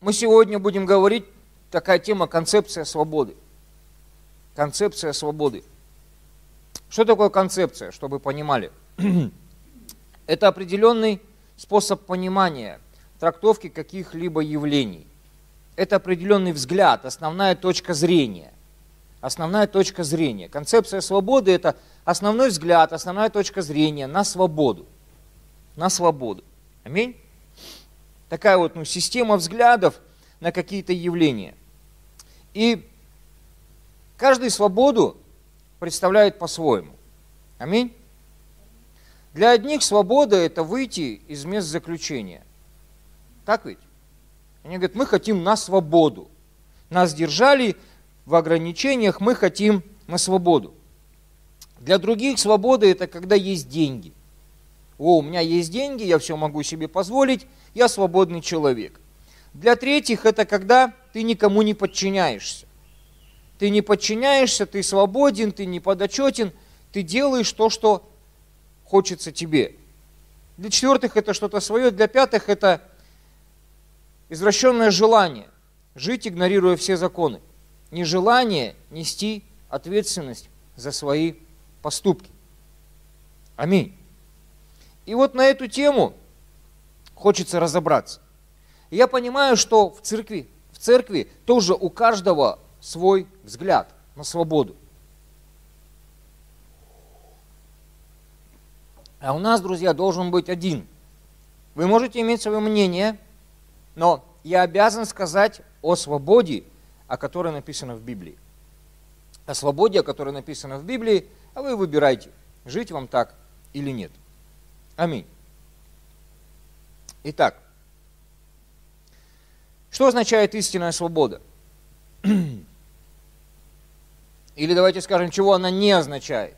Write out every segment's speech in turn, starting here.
мы сегодня будем говорить такая тема концепция свободы. Концепция свободы. Что такое концепция, чтобы понимали? Это определенный способ понимания, трактовки каких-либо явлений. Это определенный взгляд, основная точка зрения. Основная точка зрения. Концепция свободы – это основной взгляд, основная точка зрения на свободу. На свободу. Аминь такая вот ну, система взглядов на какие-то явления. И каждый свободу представляет по-своему. Аминь. Для одних свобода – это выйти из мест заключения. Так ведь? Они говорят, мы хотим на свободу. Нас держали в ограничениях, мы хотим на свободу. Для других свобода – это когда есть деньги. О, у меня есть деньги, я все могу себе позволить, я свободный человек. Для третьих это когда ты никому не подчиняешься. Ты не подчиняешься, ты свободен, ты не подотчетен, ты делаешь то, что хочется тебе. Для четвертых это что-то свое, для пятых это извращенное желание жить, игнорируя все законы. Нежелание нести ответственность за свои поступки. Аминь. И вот на эту тему хочется разобраться. я понимаю, что в церкви, в церкви тоже у каждого свой взгляд на свободу. А у нас, друзья, должен быть один. Вы можете иметь свое мнение, но я обязан сказать о свободе, о которой написано в Библии. О свободе, о которой написано в Библии, а вы выбирайте, жить вам так или нет. Аминь. Итак, что означает истинная свобода? Или давайте скажем, чего она не означает.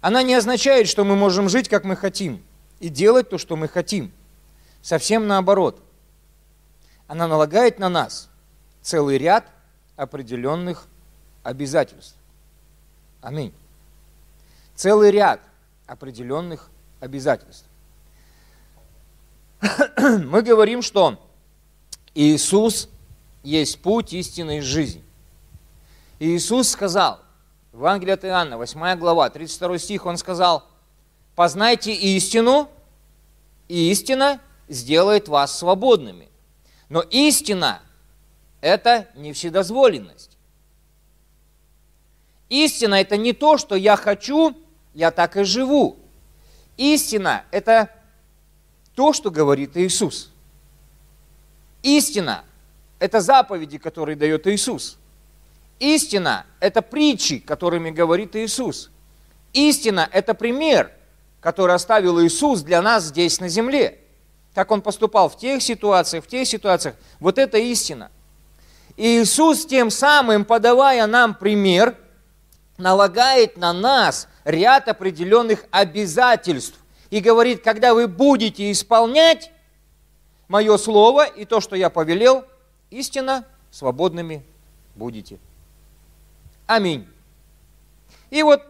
Она не означает, что мы можем жить, как мы хотим, и делать то, что мы хотим. Совсем наоборот. Она налагает на нас целый ряд определенных обязательств. Аминь. Целый ряд определенных обязательств. мы говорим, что Иисус есть путь истины и жизни. Иисус сказал, в Евангелии от Иоанна, 8 глава, 32 стих, Он сказал, «Познайте истину, и истина сделает вас свободными». Но истина – это не вседозволенность. Истина – это не то, что я хочу, я так и живу. Истина – это то, что говорит Иисус. Истина – это заповеди, которые дает Иисус. Истина – это притчи, которыми говорит Иисус. Истина – это пример, который оставил Иисус для нас здесь на земле. Как Он поступал в тех ситуациях, в тех ситуациях. Вот это истина. И Иисус тем самым, подавая нам пример, налагает на нас ряд определенных обязательств и говорит, когда вы будете исполнять мое слово и то, что я повелел, истинно свободными будете. Аминь. И вот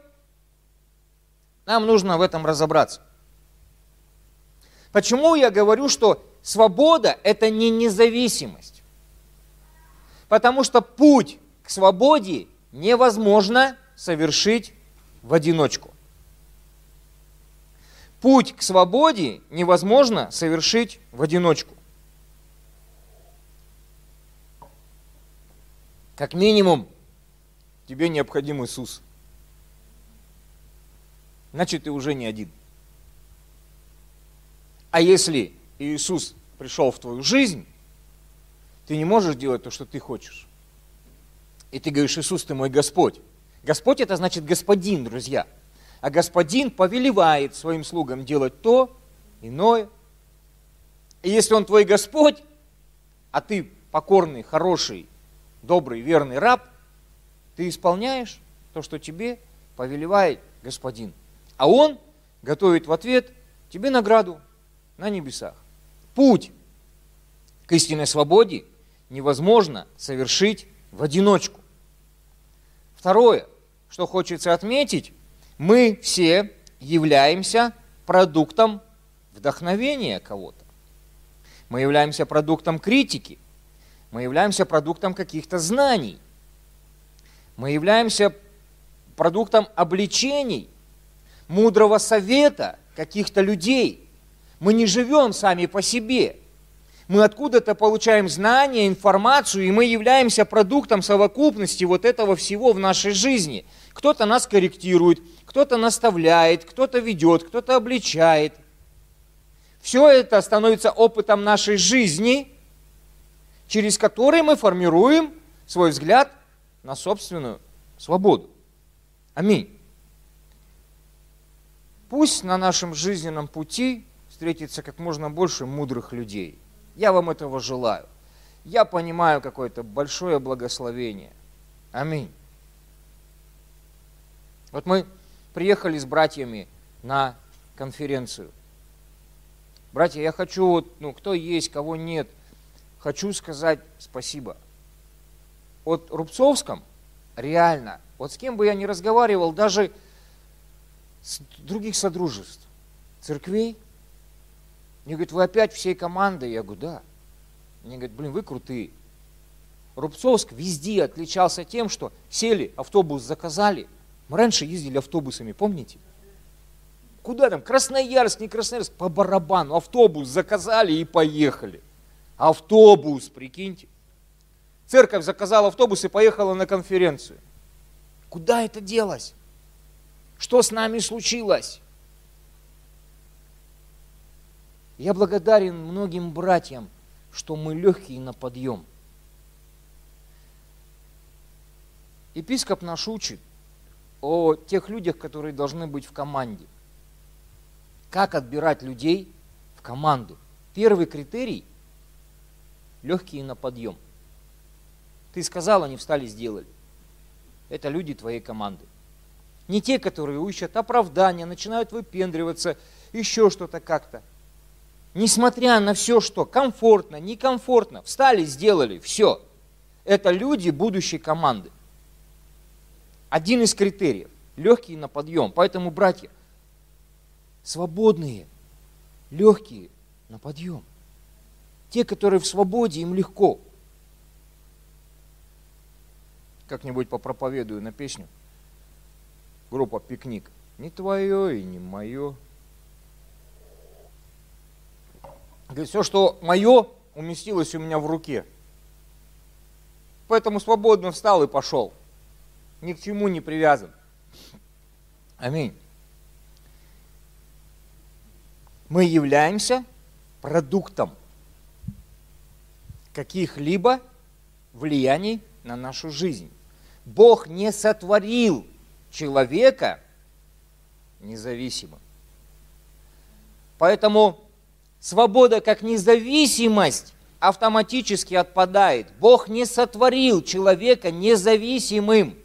нам нужно в этом разобраться. Почему я говорю, что свобода – это не независимость? Потому что путь к свободе невозможно совершить в одиночку. Путь к свободе невозможно совершить в одиночку. Как минимум, тебе необходим Иисус. Значит, ты уже не один. А если Иисус пришел в твою жизнь, ты не можешь делать то, что ты хочешь. И ты говоришь, Иисус, ты мой Господь. Господь это значит господин, друзья – а господин повелевает своим слугам делать то, иное. И если он твой Господь, а ты покорный, хороший, добрый, верный раб, ты исполняешь то, что тебе повелевает господин. А он готовит в ответ тебе награду на небесах. Путь к истинной свободе невозможно совершить в одиночку. Второе, что хочется отметить, мы все являемся продуктом вдохновения кого-то. Мы являемся продуктом критики. Мы являемся продуктом каких-то знаний. Мы являемся продуктом обличений, мудрого совета каких-то людей. Мы не живем сами по себе. Мы откуда-то получаем знания, информацию, и мы являемся продуктом совокупности вот этого всего в нашей жизни. Кто-то нас корректирует, кто-то наставляет, кто-то ведет, кто-то обличает. Все это становится опытом нашей жизни, через который мы формируем свой взгляд на собственную свободу. Аминь. Пусть на нашем жизненном пути встретится как можно больше мудрых людей. Я вам этого желаю. Я понимаю какое-то большое благословение. Аминь. Вот мы приехали с братьями на конференцию. Братья, я хочу, вот, ну, кто есть, кого нет, хочу сказать спасибо. Вот Рубцовском реально, вот с кем бы я ни разговаривал, даже с других содружеств, церквей, мне говорят, вы опять всей командой? Я говорю, да. Мне говорят, блин, вы крутые. Рубцовск везде отличался тем, что сели, автобус заказали. Мы раньше ездили автобусами, помните? Куда там? Красноярск, не Красноярск, по барабану. Автобус заказали и поехали. Автобус, прикиньте. Церковь заказала автобус и поехала на конференцию. Куда это делось? Что с нами случилось? Я благодарен многим братьям, что мы легкие на подъем. Епископ наш учит о тех людях, которые должны быть в команде. Как отбирать людей в команду. Первый критерий – легкие на подъем. Ты сказал, они встали, сделали. Это люди твоей команды. Не те, которые ищут оправдания, начинают выпендриваться, еще что-то как-то – несмотря на все, что комфортно, некомфортно, встали, сделали, все. Это люди будущей команды. Один из критериев. Легкие на подъем. Поэтому, братья, свободные, легкие на подъем. Те, которые в свободе, им легко. Как-нибудь попроповедую на песню. Группа «Пикник». Не твое и не мое, Говорит, все, что мое, уместилось у меня в руке. Поэтому свободно встал и пошел. Ни к чему не привязан. Аминь. Мы являемся продуктом каких-либо влияний на нашу жизнь. Бог не сотворил человека независимым. Поэтому Свобода как независимость автоматически отпадает. Бог не сотворил человека независимым.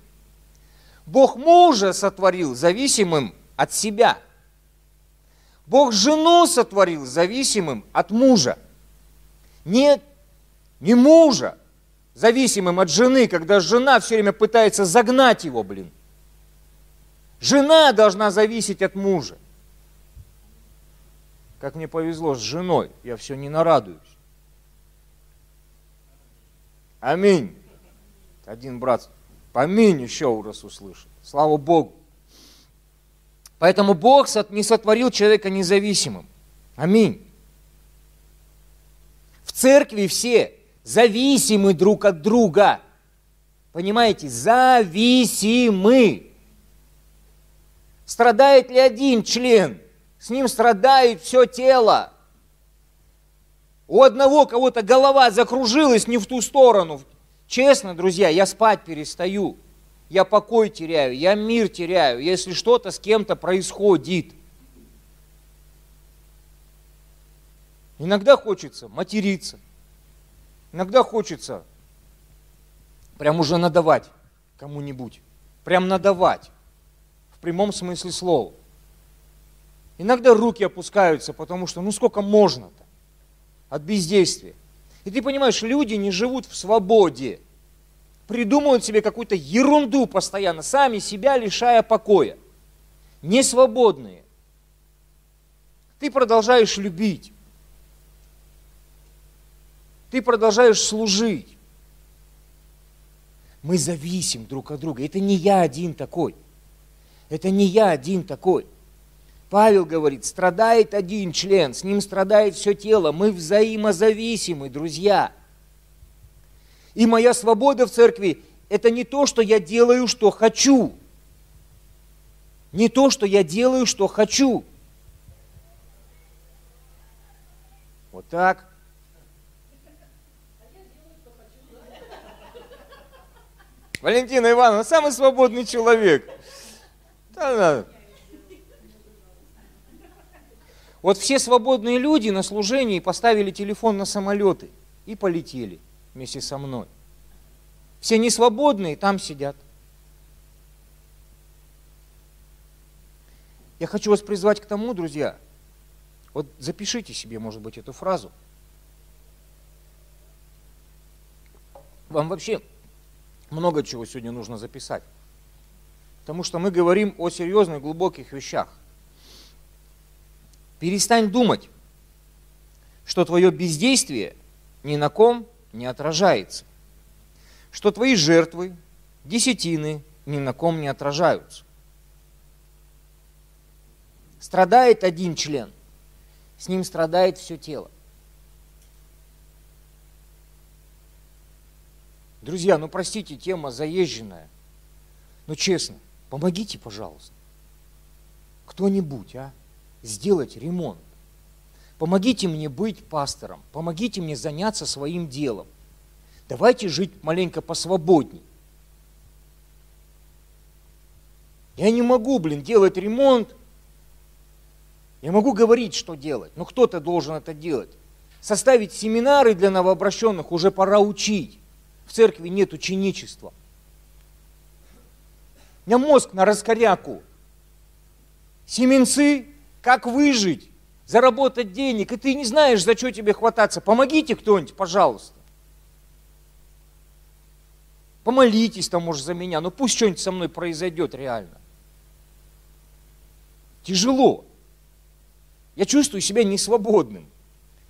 Бог мужа сотворил зависимым от себя. Бог жену сотворил зависимым от мужа. Нет, не мужа, зависимым от жены, когда жена все время пытается загнать его, блин. Жена должна зависеть от мужа. Как мне повезло с женой, я все не нарадуюсь. Аминь. Один брат, аминь еще раз услышал. Слава Богу. Поэтому Бог не сотворил человека независимым. Аминь. В церкви все зависимы друг от друга. Понимаете, зависимы. Страдает ли один член – с ним страдает все тело. У одного кого-то голова закружилась не в ту сторону. Честно, друзья, я спать перестаю. Я покой теряю, я мир теряю, если что-то с кем-то происходит. Иногда хочется материться. Иногда хочется прям уже надавать кому-нибудь. Прям надавать. В прямом смысле слова. Иногда руки опускаются, потому что ну сколько можно-то от бездействия. И ты понимаешь, люди не живут в свободе. Придумывают себе какую-то ерунду постоянно, сами себя лишая покоя. Не свободные. Ты продолжаешь любить. Ты продолжаешь служить. Мы зависим друг от друга. Это не я один такой. Это не я один такой. Павел говорит, страдает один член, с ним страдает все тело. Мы взаимозависимы, друзья. И моя свобода в церкви – это не то, что я делаю, что хочу. Не то, что я делаю, что хочу. Вот так. Валентина Ивановна, самый свободный человек. Да, да. Вот все свободные люди на служении поставили телефон на самолеты и полетели вместе со мной. Все несвободные там сидят. Я хочу вас призвать к тому, друзья, вот запишите себе, может быть, эту фразу. Вам вообще много чего сегодня нужно записать. Потому что мы говорим о серьезных, глубоких вещах. Перестань думать, что твое бездействие ни на ком не отражается. Что твои жертвы, десятины ни на ком не отражаются. Страдает один член, с ним страдает все тело. Друзья, ну простите, тема заезженная. Но честно, помогите, пожалуйста. Кто-нибудь, а? Сделать ремонт. Помогите мне быть пастором. Помогите мне заняться своим делом. Давайте жить маленько посвободней. Я не могу, блин, делать ремонт. Я могу говорить, что делать, но кто-то должен это делать. Составить семинары для новообращенных уже пора учить. В церкви нет ученичества. У меня мозг на раскоряку. Семенцы, как выжить, заработать денег, и ты не знаешь, за что тебе хвататься. Помогите кто-нибудь, пожалуйста. Помолитесь там, может, за меня, но пусть что-нибудь со мной произойдет реально. Тяжело. Я чувствую себя несвободным.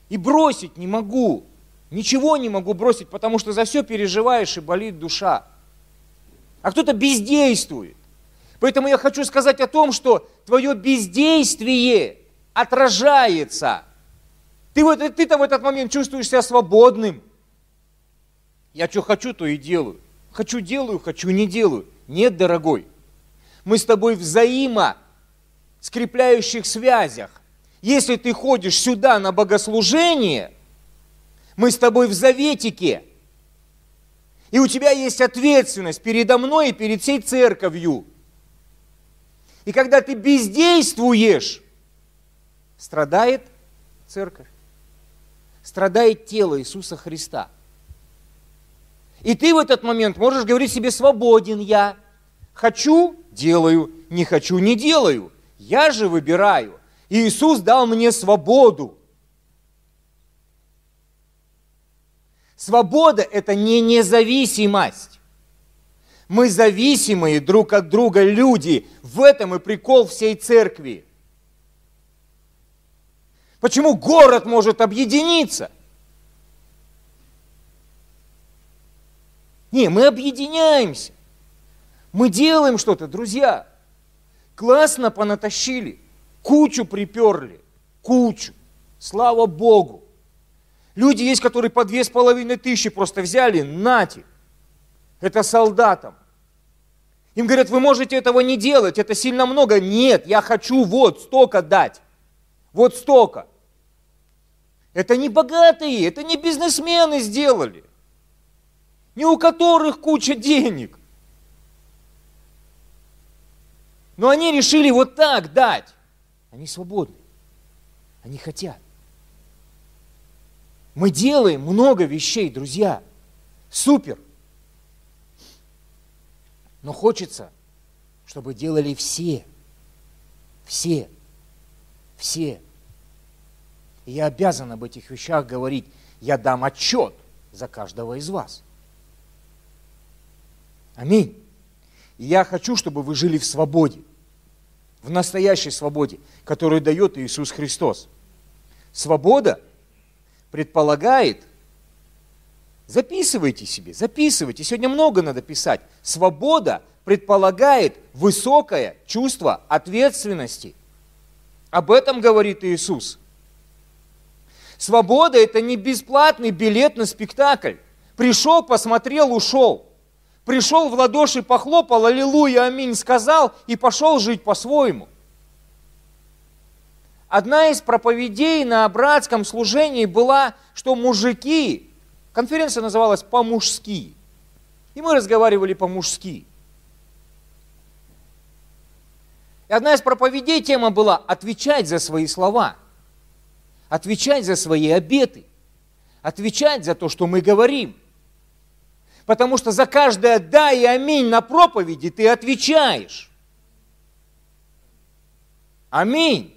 И бросить не могу. Ничего не могу бросить, потому что за все переживаешь и болит душа. А кто-то бездействует. Поэтому я хочу сказать о том, что твое бездействие отражается. Ты в этот, ты-то в этот момент чувствуешь себя свободным. Я что хочу, то и делаю. Хочу делаю, хочу не делаю. Нет, дорогой. Мы с тобой взаимо скрепляющих связях. Если ты ходишь сюда на богослужение – мы с тобой в заветике. И у тебя есть ответственность передо мной и перед всей церковью. И когда ты бездействуешь, страдает церковь, страдает тело Иисуса Христа. И ты в этот момент можешь говорить себе, свободен я. Хочу – делаю, не хочу – не делаю. Я же выбираю. И Иисус дал мне свободу. Свобода – это не независимость. Мы зависимые друг от друга люди. В этом и прикол всей церкви. Почему город может объединиться? Не, мы объединяемся. Мы делаем что-то, друзья. Классно понатащили. Кучу приперли. Кучу. Слава Богу. Люди есть, которые по две с половиной тысячи просто взяли, нате. Это солдатам. Им говорят, вы можете этого не делать, это сильно много. Нет, я хочу вот столько дать. Вот столько. Это не богатые, это не бизнесмены сделали. Не у которых куча денег. Но они решили вот так дать. Они свободны. Они хотят. Мы делаем много вещей, друзья. Супер. Но хочется, чтобы делали все. Все. Все. И я обязан об этих вещах говорить. Я дам отчет за каждого из вас. Аминь. И я хочу, чтобы вы жили в свободе, в настоящей свободе, которую дает Иисус Христос. Свобода – предполагает Записывайте себе, записывайте. Сегодня много надо писать. Свобода предполагает высокое чувство ответственности. Об этом говорит Иисус. Свобода – это не бесплатный билет на спектакль. Пришел, посмотрел, ушел. Пришел в ладоши, похлопал, аллилуйя, аминь, сказал и пошел жить по-своему. Одна из проповедей на братском служении была, что мужики, конференция называлась «По-мужски», и мы разговаривали по-мужски. И одна из проповедей тема была «Отвечать за свои слова», отвечать за свои обеты, отвечать за то, что мы говорим. Потому что за каждое «да» и «аминь» на проповеди ты отвечаешь. Аминь.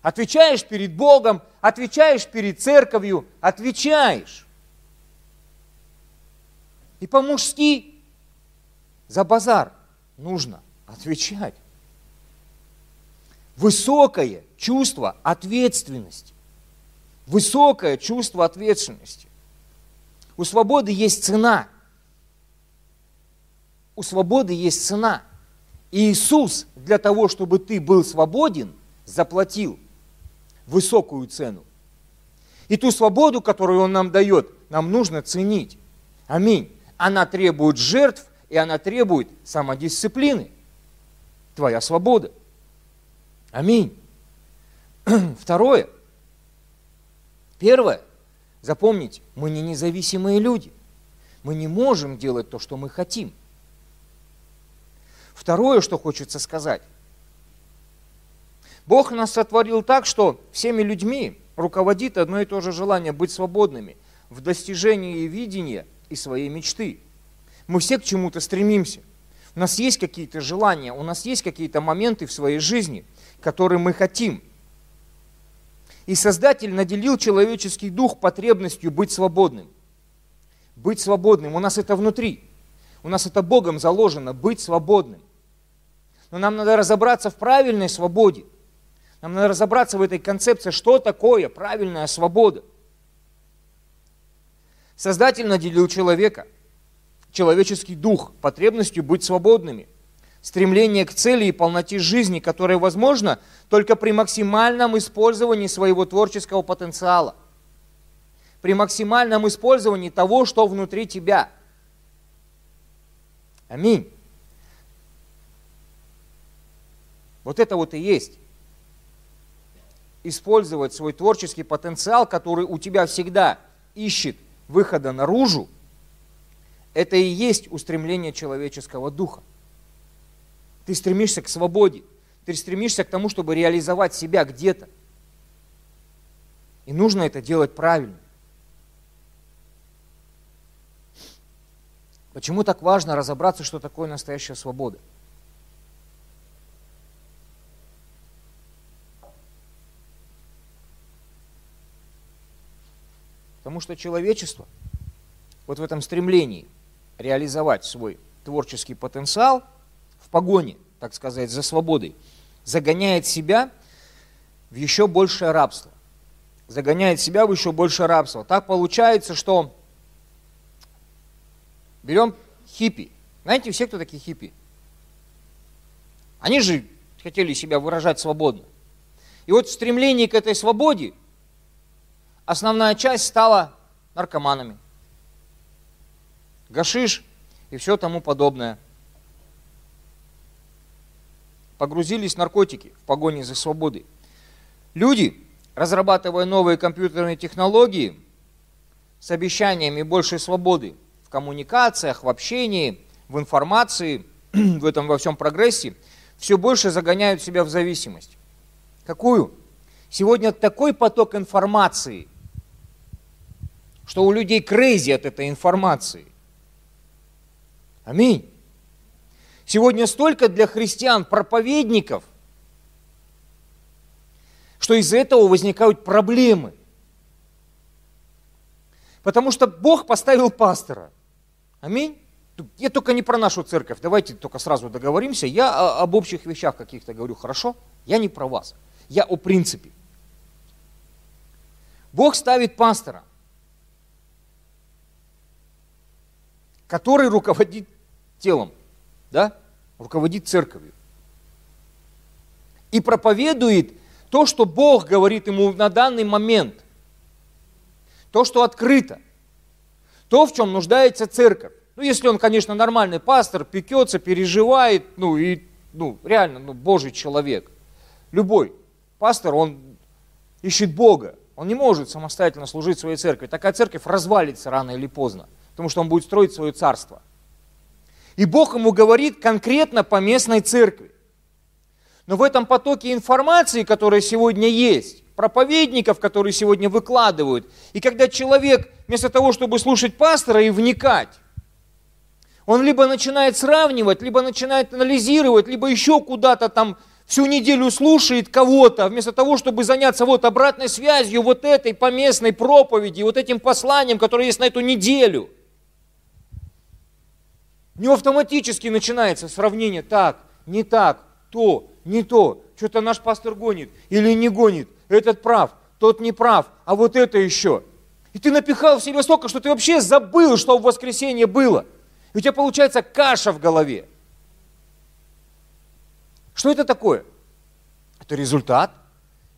Отвечаешь перед Богом, отвечаешь перед церковью, отвечаешь. И по-мужски за базар нужно отвечать. Высокое чувство ответственности. Высокое чувство ответственности. У свободы есть цена. У свободы есть цена. И Иисус для того, чтобы ты был свободен, заплатил высокую цену. И ту свободу, которую Он нам дает, нам нужно ценить. Аминь. Она требует жертв, и она требует самодисциплины. Твоя свобода. Аминь. Второе. Первое. Запомните, мы не независимые люди. Мы не можем делать то, что мы хотим. Второе, что хочется сказать. Бог нас сотворил так, что всеми людьми руководит одно и то же желание быть свободными в достижении видения и своей мечты. Мы все к чему-то стремимся. У нас есть какие-то желания, у нас есть какие-то моменты в своей жизни, которые мы хотим. И Создатель наделил человеческий дух потребностью быть свободным. Быть свободным. У нас это внутри. У нас это Богом заложено, быть свободным. Но нам надо разобраться в правильной свободе. Нам надо разобраться в этой концепции, что такое правильная свобода. Создатель наделил человека, человеческий дух, потребностью быть свободными, стремление к цели и полноте жизни, которое возможно только при максимальном использовании своего творческого потенциала, при максимальном использовании того, что внутри тебя. Аминь. Вот это вот и есть использовать свой творческий потенциал, который у тебя всегда ищет выхода наружу, это и есть устремление человеческого духа. Ты стремишься к свободе, ты стремишься к тому, чтобы реализовать себя где-то. И нужно это делать правильно. Почему так важно разобраться, что такое настоящая свобода? Потому что человечество вот в этом стремлении реализовать свой творческий потенциал в погоне, так сказать, за свободой, загоняет себя в еще большее рабство. Загоняет себя в еще большее рабство. Так получается, что берем хиппи. Знаете, все, кто такие хиппи? Они же хотели себя выражать свободно. И вот в стремлении к этой свободе основная часть стала наркоманами. Гашиш и все тому подобное. Погрузились в наркотики в погоне за свободой. Люди, разрабатывая новые компьютерные технологии с обещаниями большей свободы в коммуникациях, в общении, в информации, в этом во всем прогрессе, все больше загоняют себя в зависимость. Какую? Сегодня такой поток информации – что у людей крейзи от этой информации. Аминь. Сегодня столько для христиан проповедников, что из-за этого возникают проблемы. Потому что Бог поставил пастора. Аминь. Я только не про нашу церковь, давайте только сразу договоримся. Я об общих вещах каких-то говорю, хорошо? Я не про вас. Я о принципе. Бог ставит пастора – который руководит телом, да? руководит церковью. И проповедует то, что Бог говорит ему на данный момент. То, что открыто. То, в чем нуждается церковь. Ну, если он, конечно, нормальный пастор, пекется, переживает, ну, и, ну, реально, ну, Божий человек. Любой пастор, он ищет Бога. Он не может самостоятельно служить своей церкви. Такая церковь развалится рано или поздно, потому что он будет строить свое царство. И Бог ему говорит конкретно по местной церкви. Но в этом потоке информации, которая сегодня есть, проповедников, которые сегодня выкладывают, и когда человек вместо того, чтобы слушать пастора и вникать, он либо начинает сравнивать, либо начинает анализировать, либо еще куда-то там всю неделю слушает кого-то, вместо того, чтобы заняться вот обратной связью вот этой поместной проповеди, вот этим посланием, которое есть на эту неделю. Него автоматически начинается сравнение так, не так, то, не то, что-то наш пастор гонит или не гонит, этот прав, тот не прав, а вот это еще. И ты напихал в себя столько, что ты вообще забыл, что в воскресенье было. И у тебя получается каша в голове. Что это такое? Это результат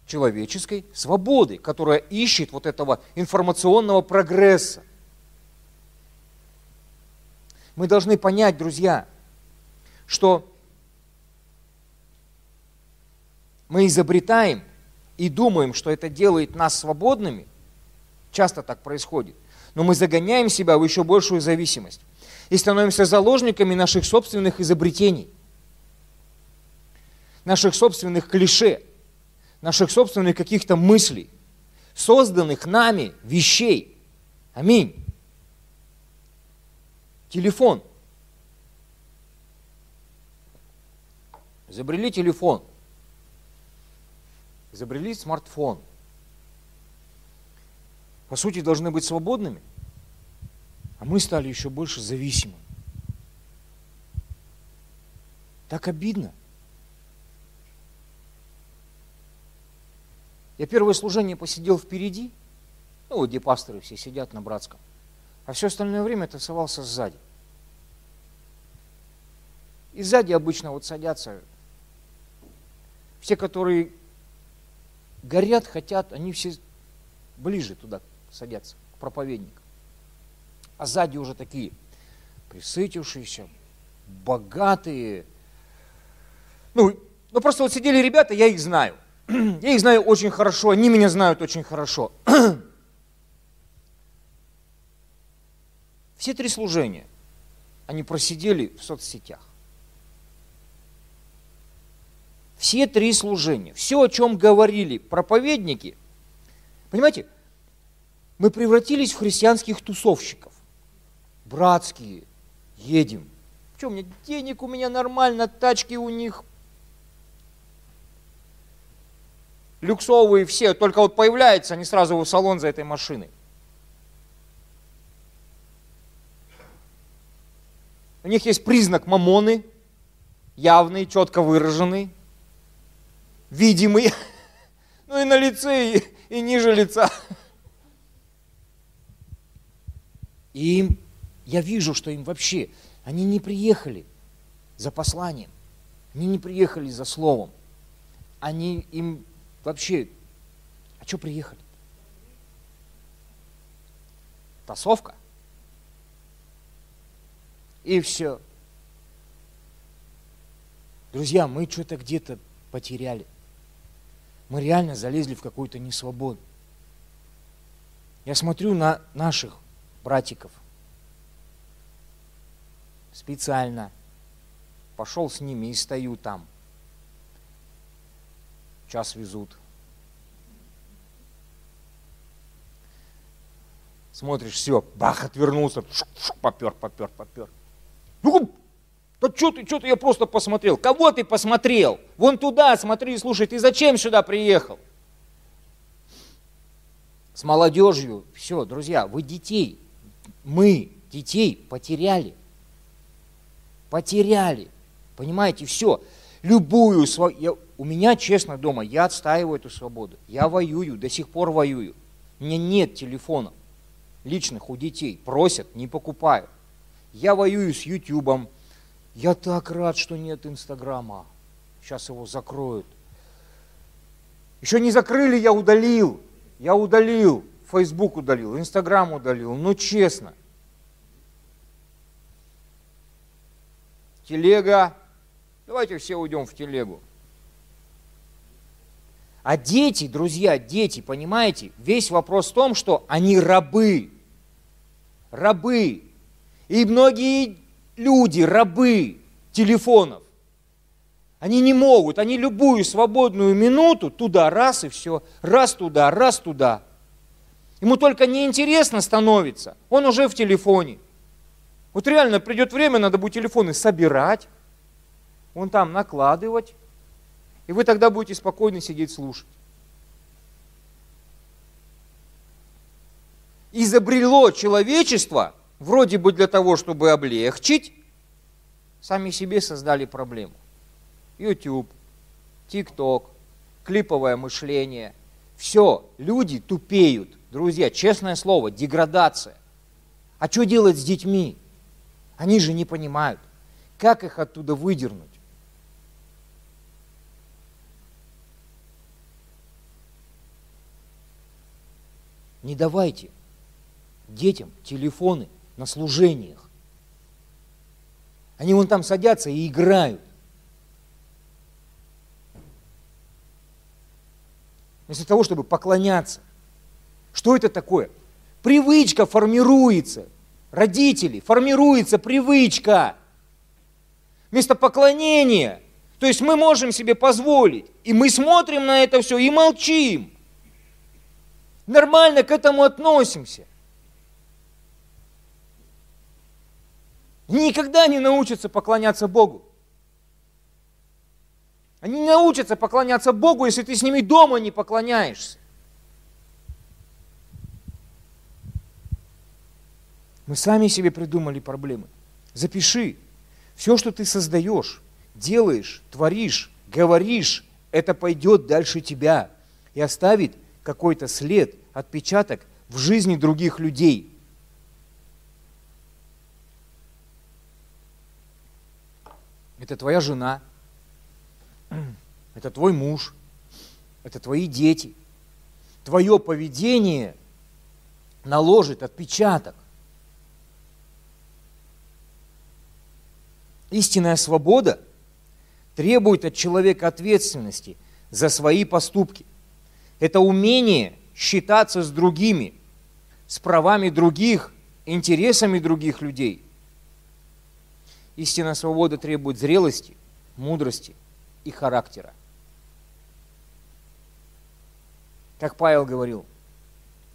человеческой свободы, которая ищет вот этого информационного прогресса. Мы должны понять, друзья, что мы изобретаем и думаем, что это делает нас свободными, часто так происходит, но мы загоняем себя в еще большую зависимость и становимся заложниками наших собственных изобретений, наших собственных клише, наших собственных каких-то мыслей, созданных нами вещей. Аминь. Телефон. Изобрели телефон – изобрели смартфон. По сути, должны быть свободными, а мы стали еще больше зависимыми. Так обидно. Я первое служение посидел впереди, ну, где пасторы все сидят на братском, а все остальное время тусовался сзади. И сзади обычно вот садятся все, которые горят, хотят, они все ближе туда садятся, к проповеднику. А сзади уже такие присытившиеся, богатые. Ну, ну просто вот сидели ребята, я их знаю. Я их знаю очень хорошо, они меня знают очень хорошо. Все три служения они просидели в соцсетях. Все три служения, все, о чем говорили проповедники, понимаете, мы превратились в христианских тусовщиков. Братские, едем. Что, у меня денег у меня нормально, тачки у них люксовые все, только вот появляются, они сразу в салон за этой машиной. У них есть признак мамоны, явный, четко выраженный видимый, ну и на лице, и, и ниже лица. И я вижу, что им вообще, они не приехали за посланием, они не приехали за словом, они им вообще, а что приехали? Тасовка. И все. Друзья, мы что-то где-то потеряли мы реально залезли в какую-то несвободу. Я смотрю на наших братиков. Специально пошел с ними и стою там. Час везут. Смотришь, все, бах, отвернулся, шук, шук, попер, попер, попер. Ну, да что ты, что ты, я просто посмотрел. Кого ты посмотрел? Вон туда смотри, слушай, ты зачем сюда приехал? С молодежью. Все, друзья, вы детей, мы детей потеряли. Потеряли. Понимаете, все. Любую свою... у меня, честно, дома, я отстаиваю эту свободу. Я воюю, до сих пор воюю. У меня нет телефонов личных у детей. Просят, не покупаю. Я воюю с Ютубом. Я так рад, что нет Инстаграма. Сейчас его закроют. Еще не закрыли, я удалил. Я удалил. Фейсбук удалил, Инстаграм удалил. Ну, честно. Телега. Давайте все уйдем в телегу. А дети, друзья, дети, понимаете, весь вопрос в том, что они рабы. Рабы. И многие люди, рабы телефонов. Они не могут, они любую свободную минуту туда, раз и все, раз туда, раз туда. Ему только неинтересно становится, он уже в телефоне. Вот реально придет время, надо будет телефоны собирать, вон там накладывать, и вы тогда будете спокойно сидеть слушать. Изобрело человечество, вроде бы для того, чтобы облегчить, сами себе создали проблему. YouTube, TikTok, клиповое мышление. Все, люди тупеют. Друзья, честное слово, деградация. А что делать с детьми? Они же не понимают, как их оттуда выдернуть. Не давайте детям телефоны на служениях. Они вон там садятся и играют. вместо того, чтобы поклоняться. Что это такое? Привычка формируется. Родители, формируется привычка. Вместо поклонения. То есть мы можем себе позволить. И мы смотрим на это все и молчим. Нормально к этому относимся. Никогда не научатся поклоняться Богу. Они не научатся поклоняться Богу, если ты с ними дома не поклоняешься. Мы сами себе придумали проблемы. Запиши. Все, что ты создаешь, делаешь, творишь, говоришь, это пойдет дальше тебя и оставит какой-то след, отпечаток в жизни других людей. Это твоя жена, это твой муж, это твои дети. Твое поведение наложит отпечаток. Истинная свобода требует от человека ответственности за свои поступки. Это умение считаться с другими, с правами других, интересами других людей. Истинная свобода требует зрелости, мудрости – и характера. Как Павел говорил,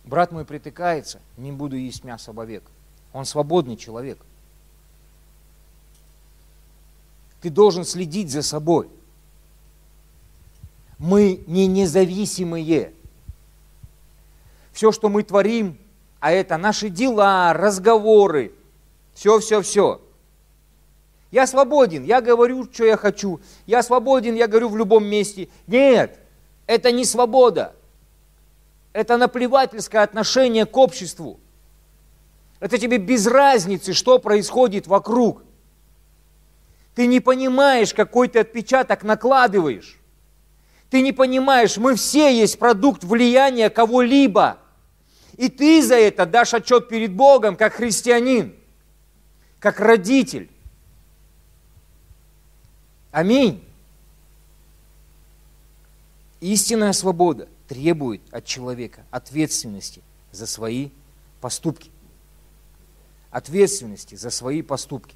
брат мой притыкается, не буду есть мясо вовек. Он свободный человек. Ты должен следить за собой. Мы не независимые. Все, что мы творим, а это наши дела, разговоры, все-все-все – я свободен, я говорю, что я хочу. Я свободен, я говорю в любом месте. Нет, это не свобода. Это наплевательское отношение к обществу. Это тебе без разницы, что происходит вокруг. Ты не понимаешь, какой ты отпечаток накладываешь. Ты не понимаешь, мы все есть продукт влияния кого-либо. И ты за это дашь отчет перед Богом, как христианин, как родитель. Аминь. Истинная свобода требует от человека ответственности за свои поступки. Ответственности за свои поступки.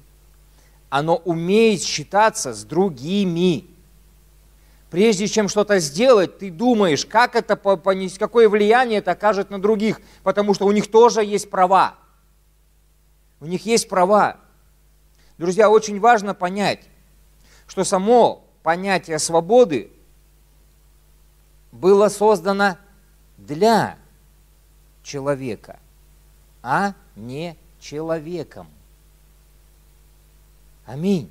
Оно умеет считаться с другими. Прежде чем что-то сделать, ты думаешь, как это понести, какое влияние это окажет на других, потому что у них тоже есть права. У них есть права. Друзья, очень важно понять, что само понятие свободы было создано для человека, а не человеком. Аминь.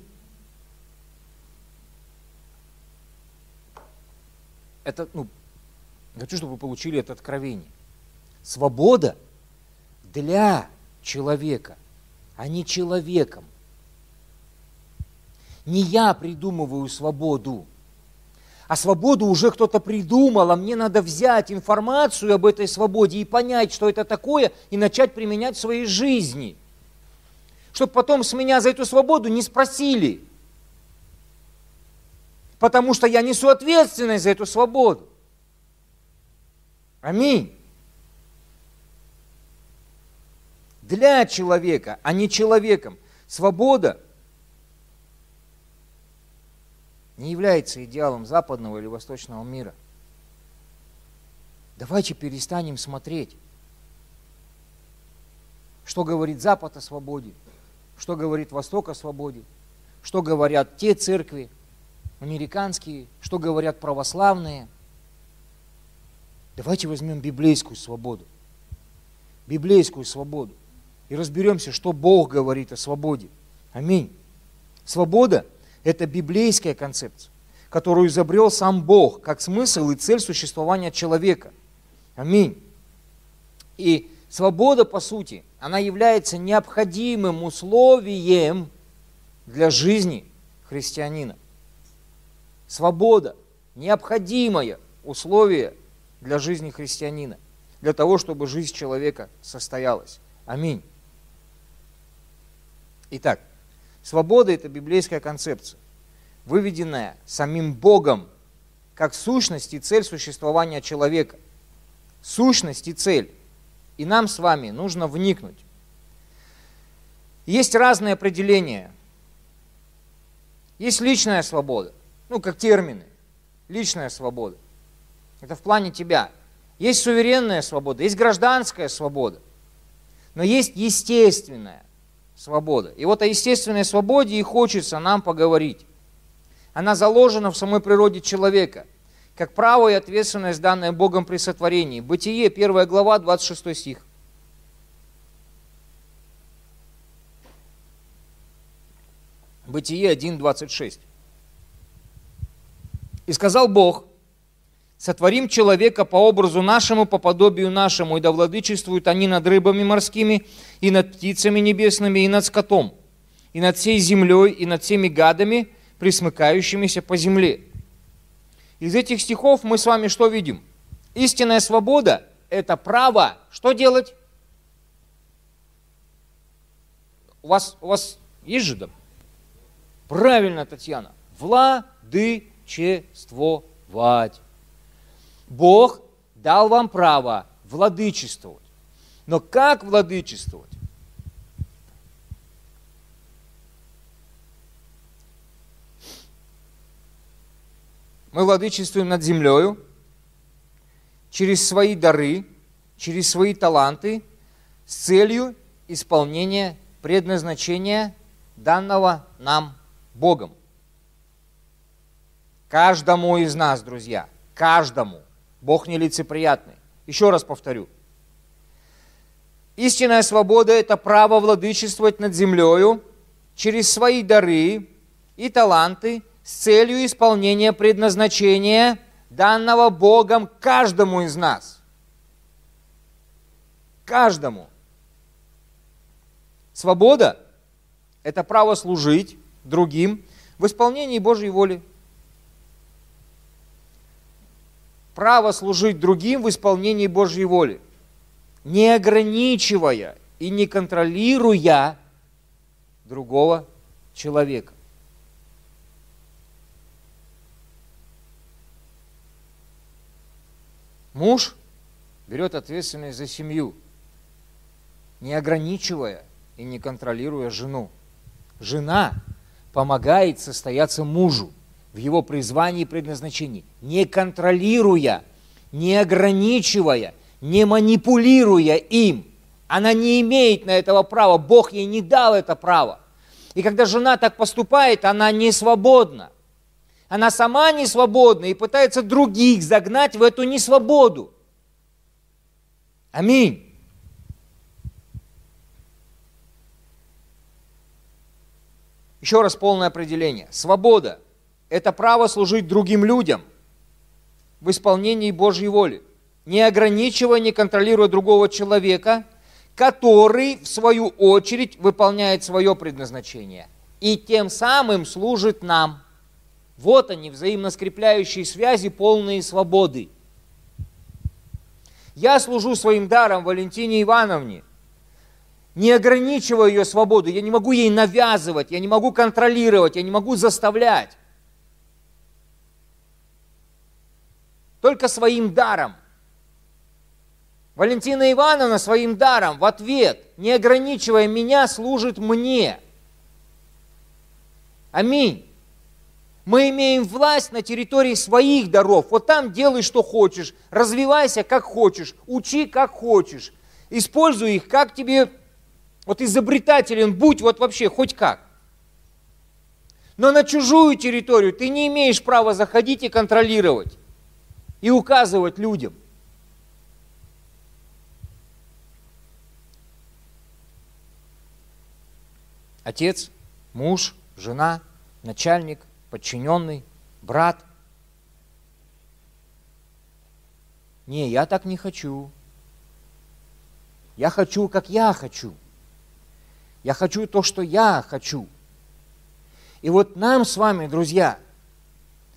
Это, ну, хочу, чтобы вы получили это откровение. Свобода для человека, а не человеком. Не я придумываю свободу, а свободу уже кто-то придумал, а мне надо взять информацию об этой свободе и понять, что это такое, и начать применять в своей жизни. Чтобы потом с меня за эту свободу не спросили. Потому что я несу ответственность за эту свободу. Аминь. Для человека, а не человеком. Свобода не является идеалом западного или восточного мира. Давайте перестанем смотреть, что говорит Запад о свободе, что говорит Восток о свободе, что говорят те церкви, американские, что говорят православные. Давайте возьмем библейскую свободу. Библейскую свободу. И разберемся, что Бог говорит о свободе. Аминь. Свобода – это библейская концепция, которую изобрел сам Бог, как смысл и цель существования человека. Аминь. И свобода, по сути, она является необходимым условием для жизни христианина. Свобода – необходимое условие для жизни христианина, для того, чтобы жизнь человека состоялась. Аминь. Итак, Свобода – это библейская концепция, выведенная самим Богом как сущность и цель существования человека. Сущность и цель. И нам с вами нужно вникнуть. Есть разные определения. Есть личная свобода, ну, как термины. Личная свобода. Это в плане тебя. Есть суверенная свобода, есть гражданская свобода. Но есть естественная свобода. И вот о естественной свободе и хочется нам поговорить. Она заложена в самой природе человека, как право и ответственность, данная Богом при сотворении. Бытие, 1 глава, 26 стих. Бытие 1, 26. «И сказал Бог, Сотворим человека по образу нашему, по подобию нашему, и да владычествуют они над рыбами морскими, и над птицами небесными, и над скотом, и над всей землей, и над всеми гадами, присмыкающимися по земле». Из этих стихов мы с вами что видим? Истинная свобода – это право. Что делать? У вас, у вас есть же, да? Правильно, Татьяна. Владычествовать. Бог дал вам право владычествовать. Но как владычествовать? Мы владычествуем над землею через свои дары, через свои таланты с целью исполнения предназначения данного нам Богом. Каждому из нас, друзья, каждому. Бог нелицеприятный. Еще раз повторю. Истинная свобода – это право владычествовать над землею через свои дары и таланты с целью исполнения предназначения, данного Богом каждому из нас. Каждому. Свобода – это право служить другим в исполнении Божьей воли. Право служить другим в исполнении Божьей воли, не ограничивая и не контролируя другого человека. Муж берет ответственность за семью, не ограничивая и не контролируя жену. Жена помогает состояться мужу в его призвании и предназначении, не контролируя, не ограничивая, не манипулируя им. Она не имеет на этого права, Бог ей не дал это право. И когда жена так поступает, она не свободна. Она сама не свободна и пытается других загнать в эту несвободу. Аминь. Еще раз полное определение. Свобода это право служить другим людям в исполнении Божьей воли, не ограничивая, не контролируя другого человека, который, в свою очередь, выполняет свое предназначение и тем самым служит нам. Вот они, взаимно скрепляющие связи, полные свободы. Я служу своим даром Валентине Ивановне, не ограничивая ее свободу, я не могу ей навязывать, я не могу контролировать, я не могу заставлять. Только своим даром – Валентина Ивановна своим даром в ответ, не ограничивая меня, служит мне. Аминь. Мы имеем власть на территории своих даров. Вот там делай, что хочешь, развивайся, как хочешь, учи, как хочешь. Используй их, как тебе, вот изобретателен будь, вот вообще хоть как. Но на чужую территорию ты не имеешь права заходить и контролировать, и указывать людям – Отец, муж, жена, начальник, подчиненный, брат. Не, я так не хочу. Я хочу, как я хочу. Я хочу то, что я хочу. И вот нам с вами, друзья,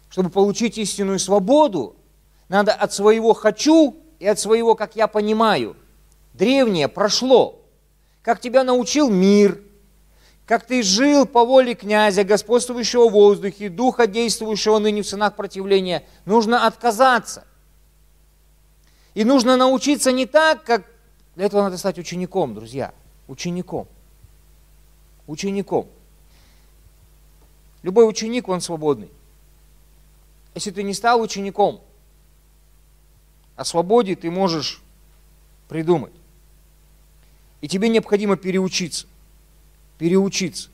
чтобы получить истинную свободу, надо от своего «хочу» и от своего «как я понимаю». Древнее прошло. Как тебя научил мир – как ты жил по воле князя, господствующего в воздухе, духа, действующего ныне в сынах противления, нужно отказаться. И нужно научиться не так, как... Для этого надо стать учеником, друзья. Учеником. Учеником. Любой ученик, он свободный. Если ты не стал учеником, о свободе ты можешь придумать. И тебе необходимо переучиться – переучиться.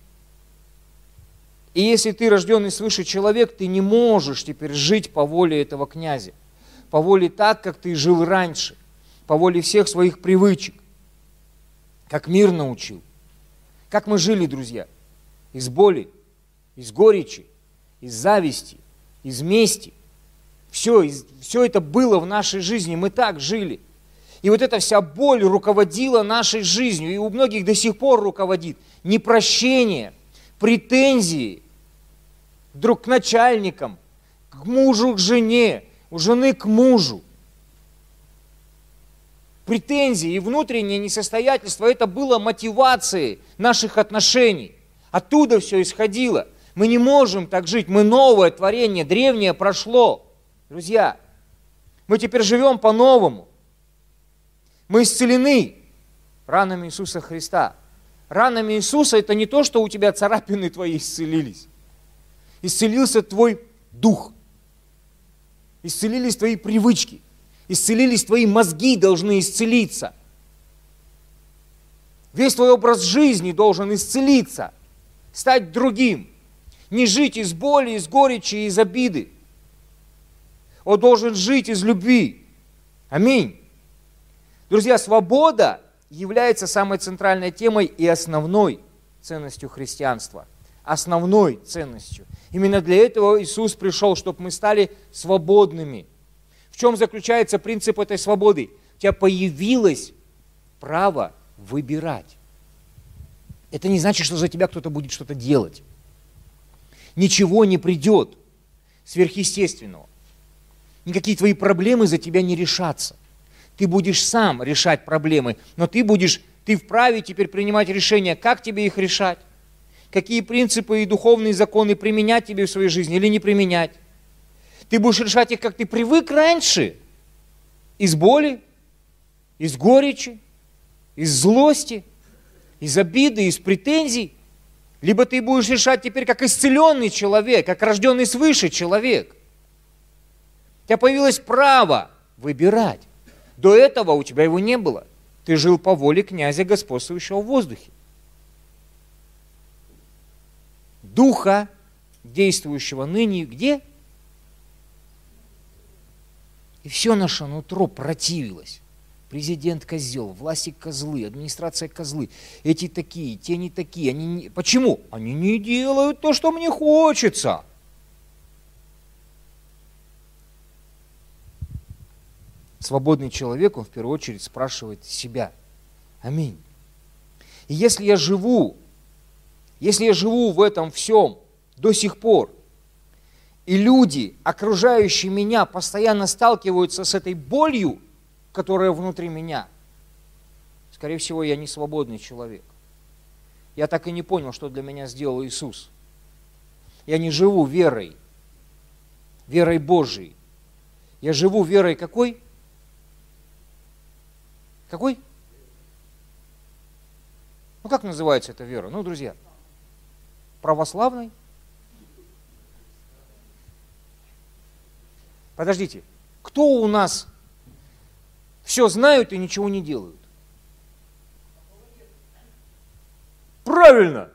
И если ты рожденный свыше человек, ты не можешь теперь жить по воле этого князя, по воле так, как ты жил раньше, по воле всех своих привычек, как мир научил. Как мы жили, друзья? Из боли, из горечи, из зависти, из мести. Все, все это было в нашей жизни, мы так жили. И вот эта вся боль руководила нашей жизнью, и у многих до сих пор руководит. Непрощение, претензии друг к начальникам, к мужу, к жене, у жены к мужу. Претензии и внутреннее несостоятельство – это было мотивацией наших отношений. Оттуда все исходило. Мы не можем так жить, мы новое творение, древнее прошло. Друзья, мы теперь живем по-новому – мы исцелены ранами Иисуса Христа. Ранами Иисуса это не то, что у тебя царапины твои исцелились. Исцелился твой дух. Исцелились твои привычки. Исцелились твои мозги, должны исцелиться. Весь твой образ жизни должен исцелиться, стать другим. Не жить из боли, из горечи, из обиды. Он должен жить из любви. Аминь. Друзья, свобода является самой центральной темой и основной ценностью христианства. Основной ценностью. Именно для этого Иисус пришел, чтобы мы стали свободными. В чем заключается принцип этой свободы? У тебя появилось право выбирать. Это не значит, что за тебя кто-то будет что-то делать. Ничего не придет сверхъестественного. Никакие твои проблемы за тебя не решатся. Ты будешь сам решать проблемы, но ты будешь, ты вправе теперь принимать решения, как тебе их решать, какие принципы и духовные законы применять тебе в своей жизни или не применять. Ты будешь решать их, как ты привык раньше, из боли, из горечи, из злости, из обиды, из претензий. Либо ты будешь решать теперь как исцеленный человек, как рожденный свыше человек. У тебя появилось право выбирать. До этого у тебя его не было. Ты жил по воле князя, господствующего в воздухе. Духа, действующего ныне где? И все наше нутро противилось. Президент козел, власти козлы, администрация козлы. Эти такие, те не такие. Они не... Почему? Они не делают то, что мне хочется. Свободный человек, он в первую очередь спрашивает себя, Аминь. И если я живу, если я живу в этом всем до сих пор, и люди, окружающие меня, постоянно сталкиваются с этой болью, которая внутри меня, скорее всего, я не свободный человек. Я так и не понял, что для меня сделал Иисус. Я не живу верой, верой Божией. Я живу верой какой? Какой? Ну как называется эта вера? Ну, друзья, православной? Подождите, кто у нас все знают и ничего не делают? Правильно!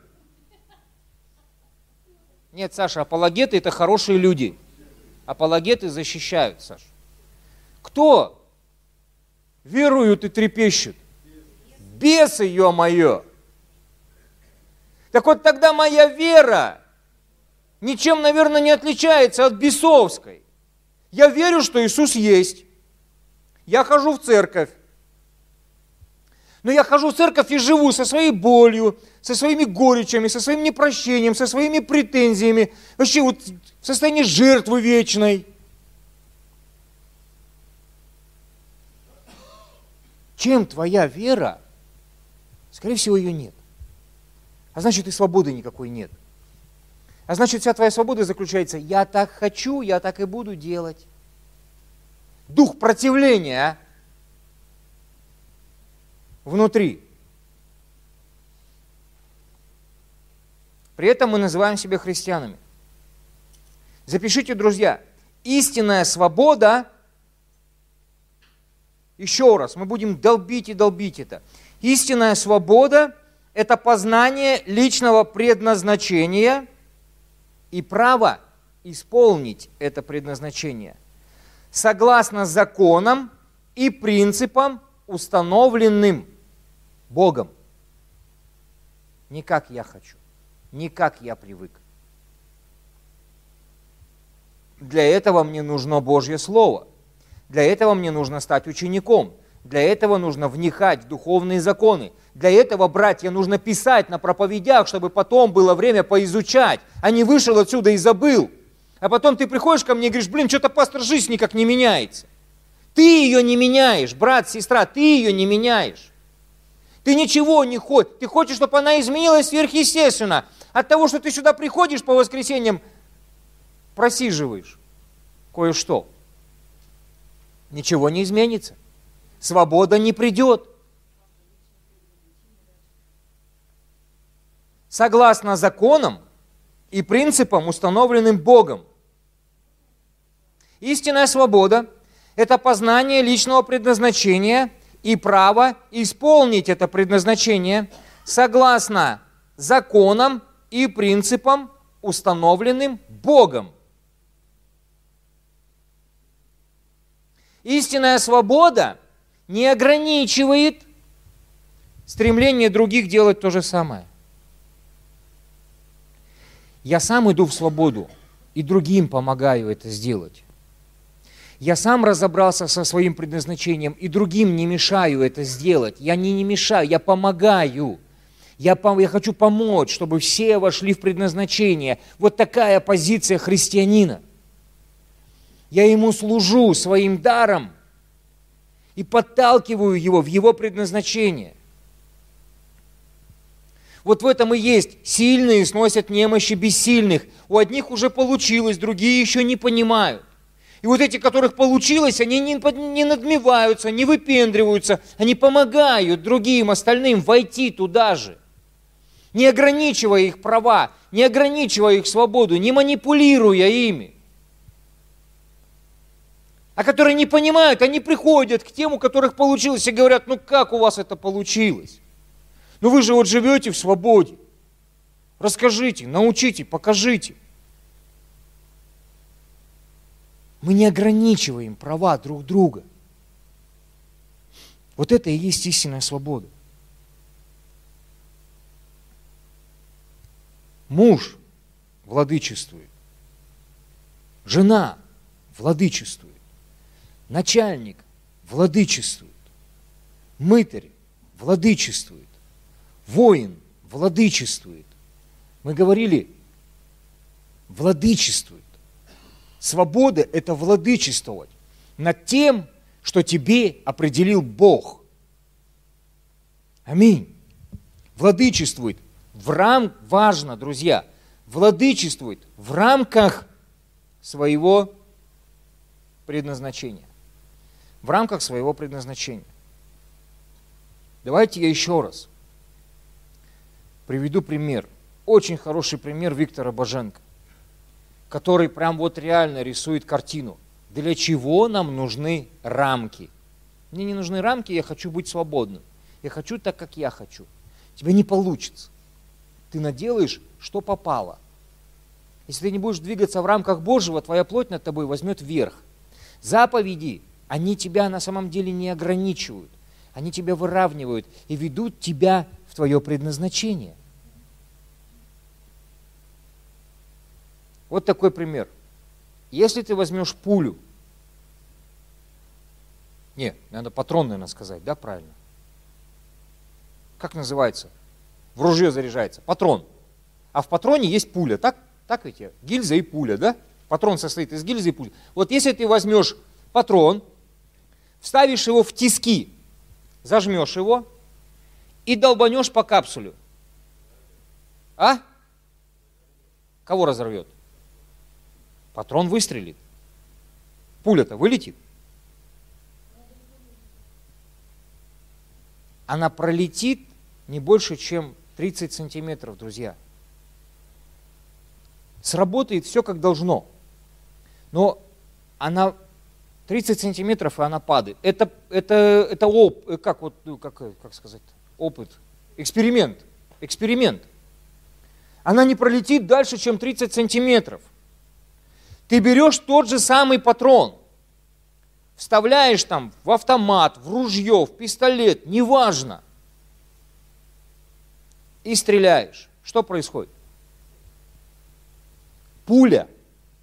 Нет, Саша, апологеты это хорошие люди. Апологеты защищают, Саша. Кто веруют и трепещут? Бесы, ё-моё! Так вот тогда моя вера ничем, наверное, не отличается от бесовской. Я верю, что Иисус есть. Я хожу в церковь. Но я хожу в церковь и живу со своей болью, со своими горечами, со своим непрощением, со своими претензиями, вообще вот в состоянии жертвы вечной. Чем твоя вера? Скорее всего, ее нет. А значит, и свободы никакой нет. А значит, вся твоя свобода заключается, я так хочу, я так и буду делать. Дух противления а? внутри. При этом мы называем себя христианами. Запишите, друзья, истинная свобода, еще раз, мы будем долбить и долбить это. Истинная свобода – это познание личного предназначения и право исполнить это предназначение согласно законам и принципам, установленным Богом. Не как я хочу, не как я привык. Для этого мне нужно Божье Слово. Для этого мне нужно стать учеником. Для этого нужно вникать в духовные законы. Для этого, братья, нужно писать на проповедях, чтобы потом было время поизучать, а не вышел отсюда и забыл. А потом ты приходишь ко мне и говоришь, блин, что-то пастор жизнь никак не меняется. Ты ее не меняешь, брат, сестра, ты ее не меняешь. Ты ничего не хочешь. Ты хочешь, чтобы она изменилась сверхъестественно. От того, что ты сюда приходишь по воскресеньям, просиживаешь кое-что. Ничего не изменится. Свобода не придет. Согласно законам и принципам, установленным Богом. Истинная свобода – это познание личного предназначения и право исполнить это предназначение согласно законам и принципам, установленным Богом. Истинная свобода не ограничивает стремление других делать то же самое. Я сам иду в свободу и другим помогаю это сделать. Я сам разобрался со своим предназначением и другим не мешаю это сделать. Я не, не мешаю, я помогаю. Я, я хочу помочь, чтобы все вошли в предназначение. Вот такая позиция христианина. Я ему служу своим даром и подталкиваю его в его предназначение. Вот в этом и есть. Сильные сносят немощи бессильных. У одних уже получилось, другие еще не понимают. И вот эти, которых получилось, они не, не надмеваются, не выпендриваются, они помогают другим, остальным войти туда же. Не ограничивая их права, не ограничивая их свободу, не манипулируя ими. А которые не понимают, они приходят к тем, у которых получилось, и говорят, ну как у вас это получилось? Ну вы же вот живете в свободе. Расскажите, научите, покажите. Мы не ограничиваем права друг друга. Вот это и есть истинная свобода. Муж владычествует. Жена владычествует. Начальник владычествует. Мытарь владычествует. Воин владычествует. Мы говорили, владычествует. Свобода – это владычествовать над тем, что тебе определил Бог. Аминь. Владычествует в рам... Важно, друзья, владычествует в рамках своего предназначения. В рамках своего предназначения. Давайте я еще раз приведу пример. Очень хороший пример Виктора Боженко, который прям вот реально рисует картину. Для чего нам нужны рамки? Мне не нужны рамки, я хочу быть свободным. Я хочу так, как я хочу. Тебе не получится. Ты наделаешь, что попало. Если ты не будешь двигаться в рамках Божьего, твоя плоть над тобой возьмет верх. Заповеди, они тебя на самом деле не ограничивают. Они тебя выравнивают и ведут тебя в твое предназначение. Вот такой пример. Если ты возьмешь пулю, не, надо патрон, наверное, сказать, да, правильно? Как называется? В ружье заряжается. Патрон. А в патроне есть пуля, так? Так ведь? Гильза и пуля, да? Патрон состоит из гильзы и пули. Вот если ты возьмешь патрон, вставишь его в тиски, зажмешь его и долбанешь по капсулю. А? Кого разорвет? Патрон выстрелит. Пуля-то вылетит. Она пролетит не больше, чем 30 сантиметров, друзья. Сработает все как должно. Но она 30 сантиметров, и она падает. Это, это, это оп, э, как, вот, ну, как, э, как сказать, опыт, эксперимент, эксперимент. Она не пролетит дальше, чем 30 сантиметров. Ты берешь тот же самый патрон, вставляешь там в автомат, в ружье, в пистолет, неважно, и стреляешь. Что происходит? Пуля,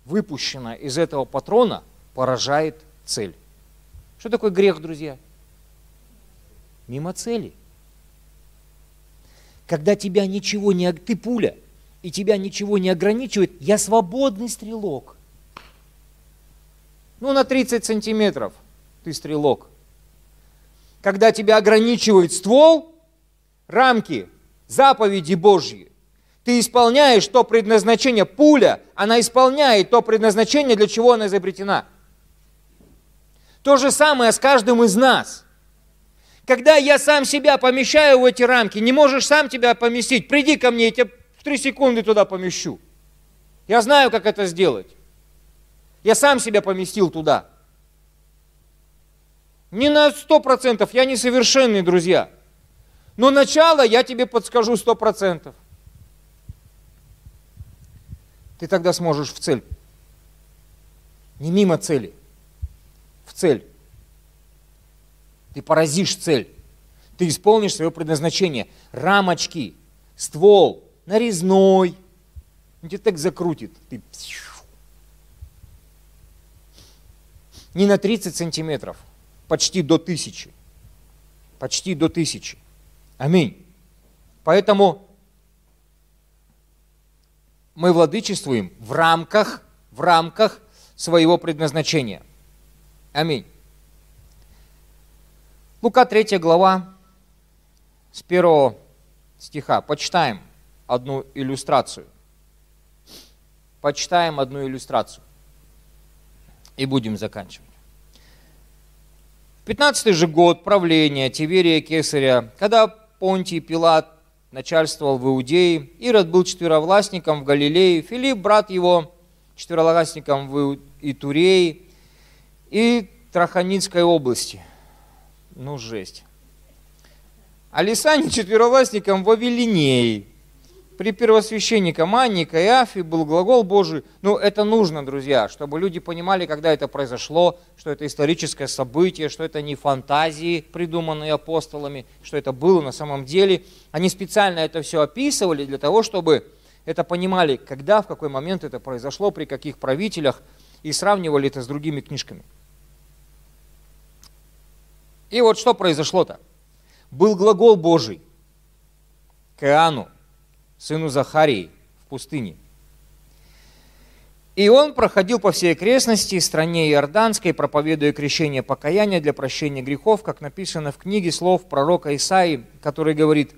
выпущенная из этого патрона, поражает цель. Что такое грех, друзья? Мимо цели. Когда тебя ничего не... Ты пуля, и тебя ничего не ограничивает, я свободный стрелок. Ну, на 30 сантиметров ты стрелок. Когда тебя ограничивает ствол, рамки, заповеди Божьи, ты исполняешь то предназначение, пуля, она исполняет то предназначение, для чего она изобретена. То же самое с каждым из нас. Когда я сам себя помещаю в эти рамки, не можешь сам тебя поместить, приди ко мне, я тебя в три секунды туда помещу. Я знаю, как это сделать. Я сам себя поместил туда. Не на сто процентов, я несовершенный, друзья. Но начало я тебе подскажу сто процентов. Ты тогда сможешь в цель. Не мимо цели, в цель. Ты поразишь цель. Ты исполнишь свое предназначение. Рамочки, ствол, нарезной. Он тебя так закрутит. Ты не на 30 сантиметров, почти до тысячи. Почти до тысячи. Аминь. Поэтому мы владычествуем в рамках, в рамках своего предназначения. Аминь. Лука 3 глава с 1 стиха. Почитаем одну иллюстрацию. Почитаем одну иллюстрацию. И будем заканчивать. 15 же год правления Тиверия Кесаря, когда Понтий Пилат начальствовал в Иудее, Ирод был четверовластником в Галилее, Филипп, брат его, четверовластником в Итурее и Траханицкой области. Ну, жесть. А Лисане четверовластником в Авелинее, при первосвященником Анне, Каиафе был глагол Божий. Ну, это нужно, друзья, чтобы люди понимали, когда это произошло, что это историческое событие, что это не фантазии, придуманные апостолами, что это было на самом деле. Они специально это все описывали для того, чтобы это понимали, когда, в какой момент это произошло, при каких правителях, и сравнивали это с другими книжками. И вот что произошло-то? был глагол Божий к Иоанну, сыну Захарии, в пустыне. И он проходил по всей окрестности, стране Иорданской, проповедуя крещение покаяния для прощения грехов, как написано в книге слов пророка Исаии, который говорит,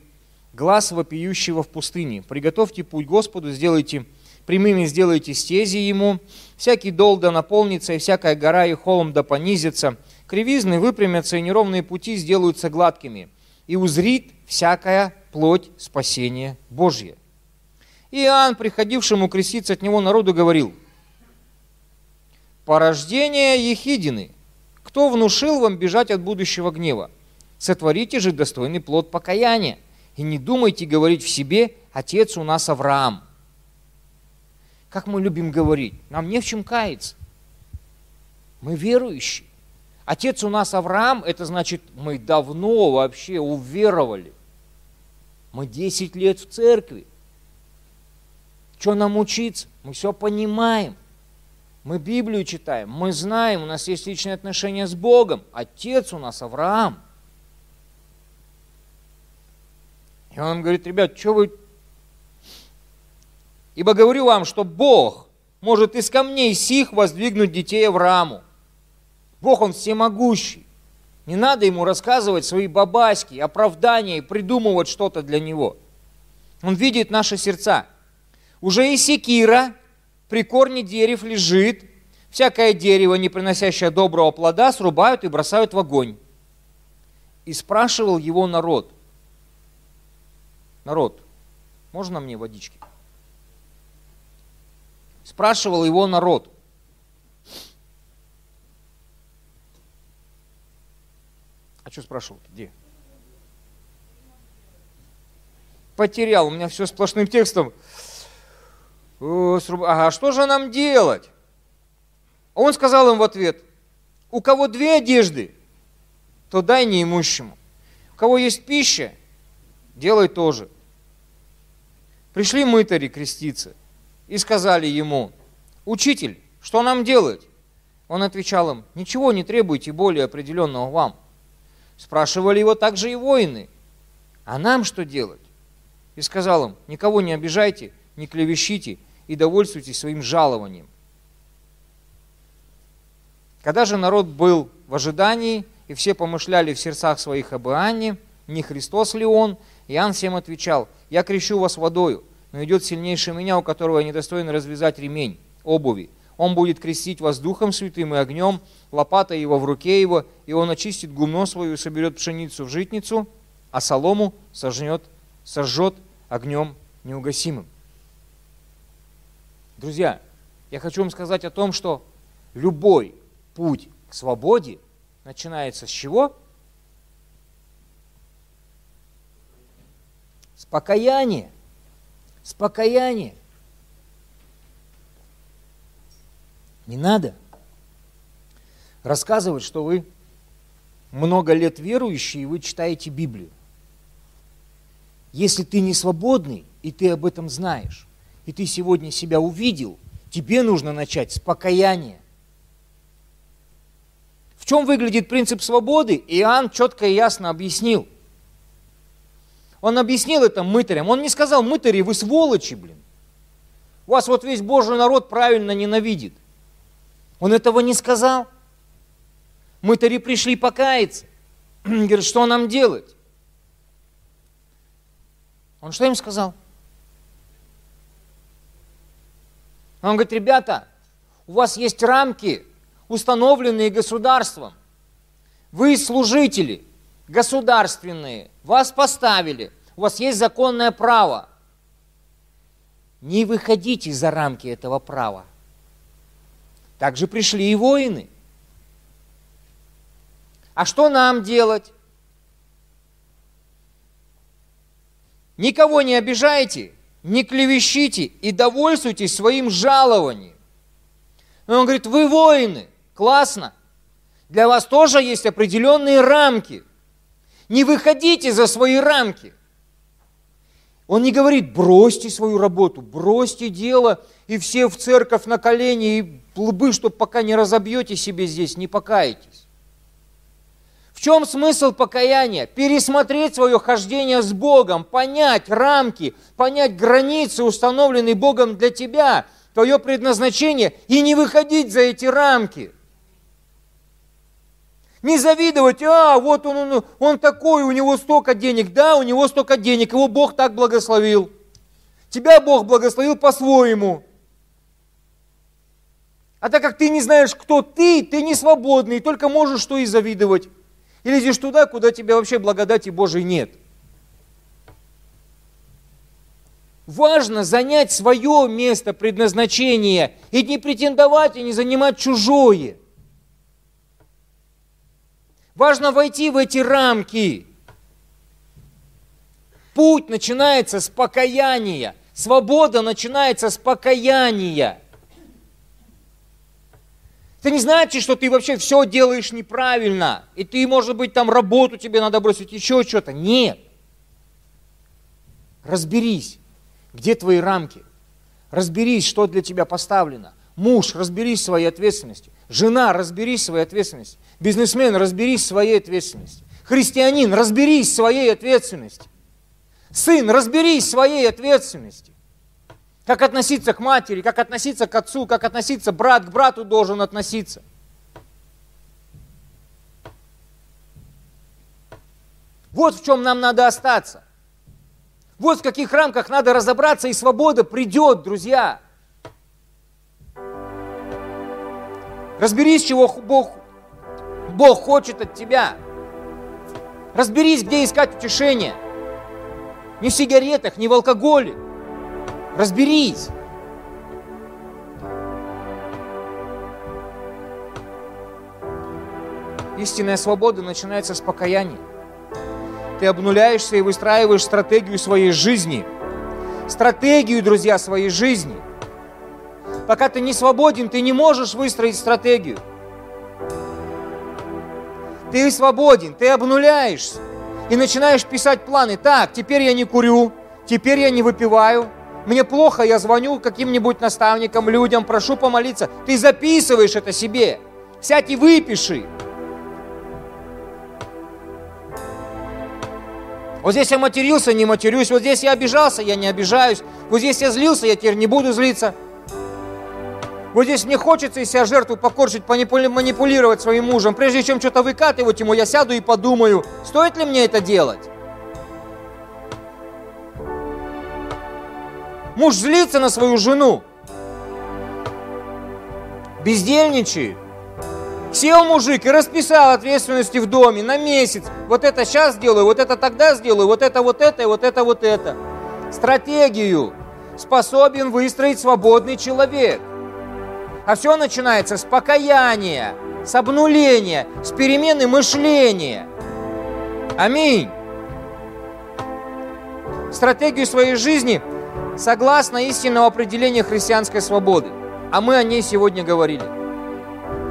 «Глаз вопиющего в пустыне, приготовьте путь Господу, сделайте прямыми сделайте стези ему, всякий дол да наполнится, и всякая гора и холм да понизится, кривизны выпрямятся, и неровные пути сделаются гладкими, и узрит всякая плоть спасения Божье. Иоанн, приходившему креститься от него народу, говорил, «Порождение Ехидины, кто внушил вам бежать от будущего гнева? Сотворите же достойный плод покаяния, и не думайте говорить в себе, отец у нас Авраам» как мы любим говорить, нам не в чем каяться. Мы верующие. Отец у нас Авраам, это значит, мы давно вообще уверовали. Мы 10 лет в церкви. Что нам учиться? Мы все понимаем. Мы Библию читаем, мы знаем, у нас есть личные отношения с Богом. Отец у нас Авраам. И он говорит, ребят, что вы Ибо говорю вам, что Бог может из камней сих воздвигнуть детей Аврааму. Бог, Он всемогущий. Не надо ему рассказывать свои бабаськи, оправдания и придумывать что-то для него. Он видит наши сердца. Уже и секира при корне дерев лежит, всякое дерево, не приносящее доброго плода, срубают и бросают в огонь. И спрашивал его народ. Народ, можно мне водички? Спрашивал его народ. А что спрашивал? Где? Потерял, у меня все сплошным текстом. Ага, что же нам делать? Он сказал им в ответ, у кого две одежды, то дай неимущему. У кого есть пища, делай тоже. Пришли мытари креститься и сказали ему, «Учитель, что нам делать?» Он отвечал им, «Ничего не требуйте более определенного вам». Спрашивали его также и воины, «А нам что делать?» И сказал им, «Никого не обижайте, не клевещите и довольствуйтесь своим жалованием». Когда же народ был в ожидании, и все помышляли в сердцах своих об Иоанне, не Христос ли он, Иоанн всем отвечал, «Я крещу вас водою, но идет сильнейший меня, у которого я недостоин развязать ремень обуви. Он будет крестить вас духом святым и огнем, лопата его в руке его, и он очистит гумно свою и соберет пшеницу в житницу, а солому сожнет, сожжет огнем неугасимым. Друзья, я хочу вам сказать о том, что любой путь к свободе начинается с чего? С покаяния с покаянием. Не надо рассказывать, что вы много лет верующие, и вы читаете Библию. Если ты не свободный, и ты об этом знаешь, и ты сегодня себя увидел, тебе нужно начать с покаяния. В чем выглядит принцип свободы, Иоанн четко и ясно объяснил – он объяснил это мытарям. Он не сказал, мытари, вы сволочи, блин. Вас вот весь Божий народ правильно ненавидит. Он этого не сказал. Мытари пришли покаяться. Говорит, что нам делать? Он что им сказал? Он говорит, ребята, у вас есть рамки, установленные государством. Вы служители государственные, вас поставили, у вас есть законное право. Не выходите за рамки этого права. Также пришли и воины. А что нам делать? Никого не обижайте, не клевещите и довольствуйтесь своим жалованием. И он говорит, вы воины, классно. Для вас тоже есть определенные рамки – не выходите за свои рамки. Он не говорит, бросьте свою работу, бросьте дело, и все в церковь на колени, и лбы, чтобы пока не разобьете себе здесь, не покаетесь. В чем смысл покаяния? Пересмотреть свое хождение с Богом, понять рамки, понять границы, установленные Богом для тебя, твое предназначение, и не выходить за эти рамки. Не завидовать, а, вот он, он, он такой, у него столько денег. Да, у него столько денег, его Бог так благословил. Тебя Бог благословил по-своему. А так как ты не знаешь, кто ты, ты не свободный, только можешь что и завидовать. И лезешь туда, куда тебе вообще благодати Божией нет. Важно занять свое место предназначения и не претендовать и не занимать чужое. Важно войти в эти рамки. Путь начинается с покаяния. Свобода начинается с покаяния. Это не значит, что ты вообще все делаешь неправильно. И ты, может быть, там работу тебе надо бросить, еще что-то. Нет. Разберись, где твои рамки. Разберись, что для тебя поставлено. Муж, разберись в своей ответственности. Жена, разберись в своей ответственности. Бизнесмен, разберись в своей ответственности. Христианин, разберись в своей ответственности. Сын, разберись в своей ответственности. Как относиться к матери, как относиться к отцу, как относиться брат к брату должен относиться. Вот в чем нам надо остаться. Вот в каких рамках надо разобраться, и свобода придет, друзья. Разберись, чего Бог, Бог хочет от тебя. Разберись, где искать утешение. Не в сигаретах, не в алкоголе. Разберись. Истинная свобода начинается с покаяния. Ты обнуляешься и выстраиваешь стратегию своей жизни. Стратегию, друзья, своей жизни. Пока ты не свободен, ты не можешь выстроить стратегию. Ты свободен, ты обнуляешься и начинаешь писать планы. Так, теперь я не курю, теперь я не выпиваю, мне плохо, я звоню каким-нибудь наставникам, людям, прошу помолиться. Ты записываешь это себе. Сядь и выпиши. Вот здесь я матерился, не матерюсь. Вот здесь я обижался, я не обижаюсь. Вот здесь я злился, я теперь не буду злиться. Вот здесь мне хочется из себя жертву покорчить, манипулировать своим мужем. Прежде чем что-то выкатывать ему, я сяду и подумаю, стоит ли мне это делать. Муж злится на свою жену. Бездельничает. Сел мужик и расписал ответственности в доме на месяц. Вот это сейчас сделаю, вот это тогда сделаю, вот это вот это и вот это вот это. Стратегию способен выстроить свободный человек. А все начинается с покаяния, с обнуления, с перемены мышления. Аминь. Стратегию своей жизни – согласно истинному определению христианской свободы. А мы о ней сегодня говорили.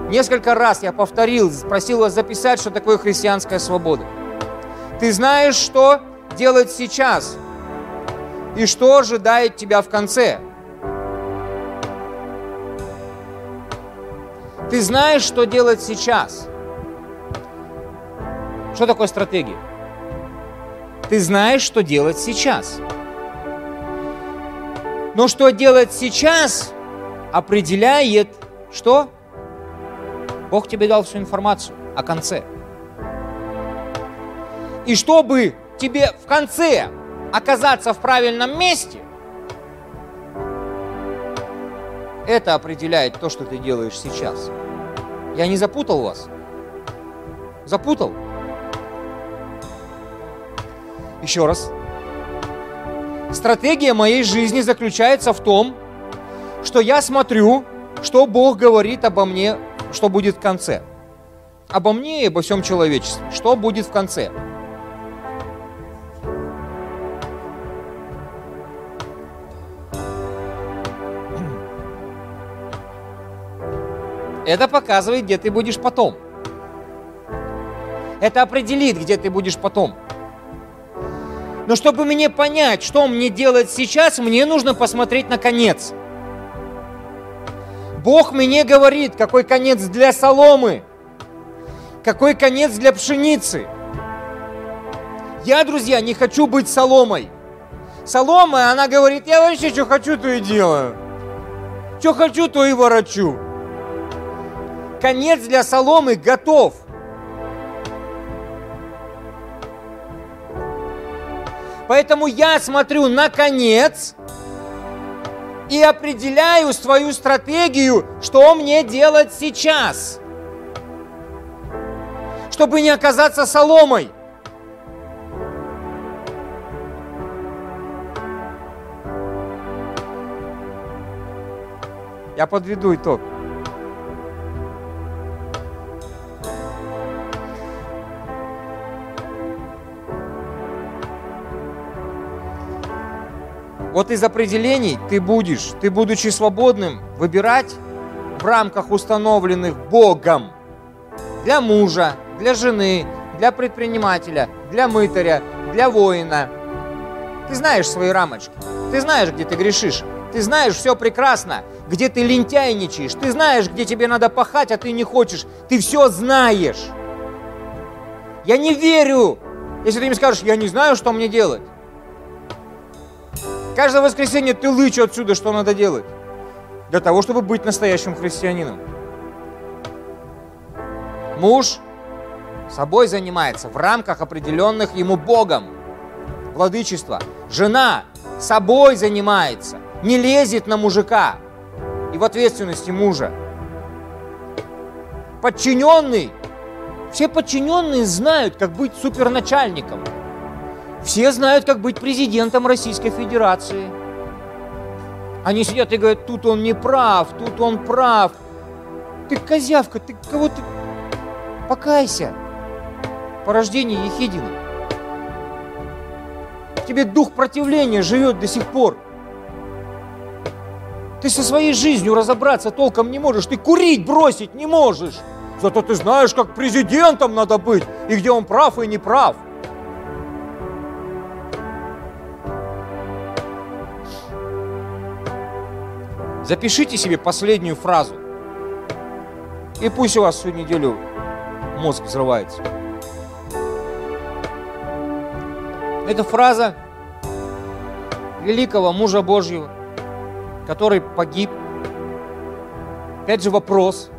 Несколько раз я повторил, просил вас записать, что такое христианская свобода. Ты знаешь, что делать сейчас и что ожидает тебя в конце. Ты знаешь, что делать сейчас. Что такое стратегия? Ты знаешь, что делать сейчас. Но что делать сейчас, определяет что? Бог тебе дал всю информацию о конце. И чтобы тебе в конце оказаться в правильном месте, это определяет то, что ты делаешь сейчас. Я не запутал вас? Запутал? Еще раз. Стратегия моей жизни заключается в том, что я смотрю, что Бог говорит обо мне, что будет в конце. Обо мне и обо всем человечестве. Что будет в конце. Это показывает, где ты будешь потом. Это определит, где ты будешь потом. Но чтобы мне понять, что мне делать сейчас, мне нужно посмотреть на конец. Бог мне говорит, какой конец для соломы. Какой конец для пшеницы? Я, друзья, не хочу быть соломой. Солома, она говорит, я вообще что хочу, то и делаю. Что хочу, то и ворочу. Конец для соломы готов. Поэтому я смотрю на конец и определяю свою стратегию, что мне делать сейчас, чтобы не оказаться соломой. Я подведу итог. Вот из определений ты будешь, ты будучи свободным, выбирать в рамках установленных Богом для мужа, для жены, для предпринимателя, для мытаря, для воина. Ты знаешь свои рамочки, ты знаешь, где ты грешишь, ты знаешь все прекрасно, где ты лентяйничаешь, ты знаешь, где тебе надо пахать, а ты не хочешь, ты все знаешь. Я не верю, если ты мне скажешь, я не знаю, что мне делать. Каждое воскресенье ты лычу отсюда, что надо делать. Для того, чтобы быть настоящим христианином. Муж собой занимается в рамках определенных ему Богом. Владычество. Жена собой занимается, не лезет на мужика и в ответственности мужа. Подчиненный. Все подчиненные знают, как быть суперначальником – все знают, как быть президентом Российской Федерации. Они сидят и говорят, тут он не прав, тут он прав. Ты козявка, ты кого ты... Покайся. По рождению Ехидина. В тебе дух противления живет до сих пор. Ты со своей жизнью разобраться толком не можешь. Ты курить бросить не можешь. Зато ты знаешь, как президентом надо быть, и где он прав и не прав. Запишите себе последнюю фразу. И пусть у вас всю неделю мозг взрывается. Это фраза великого мужа Божьего, который погиб. Опять же вопрос.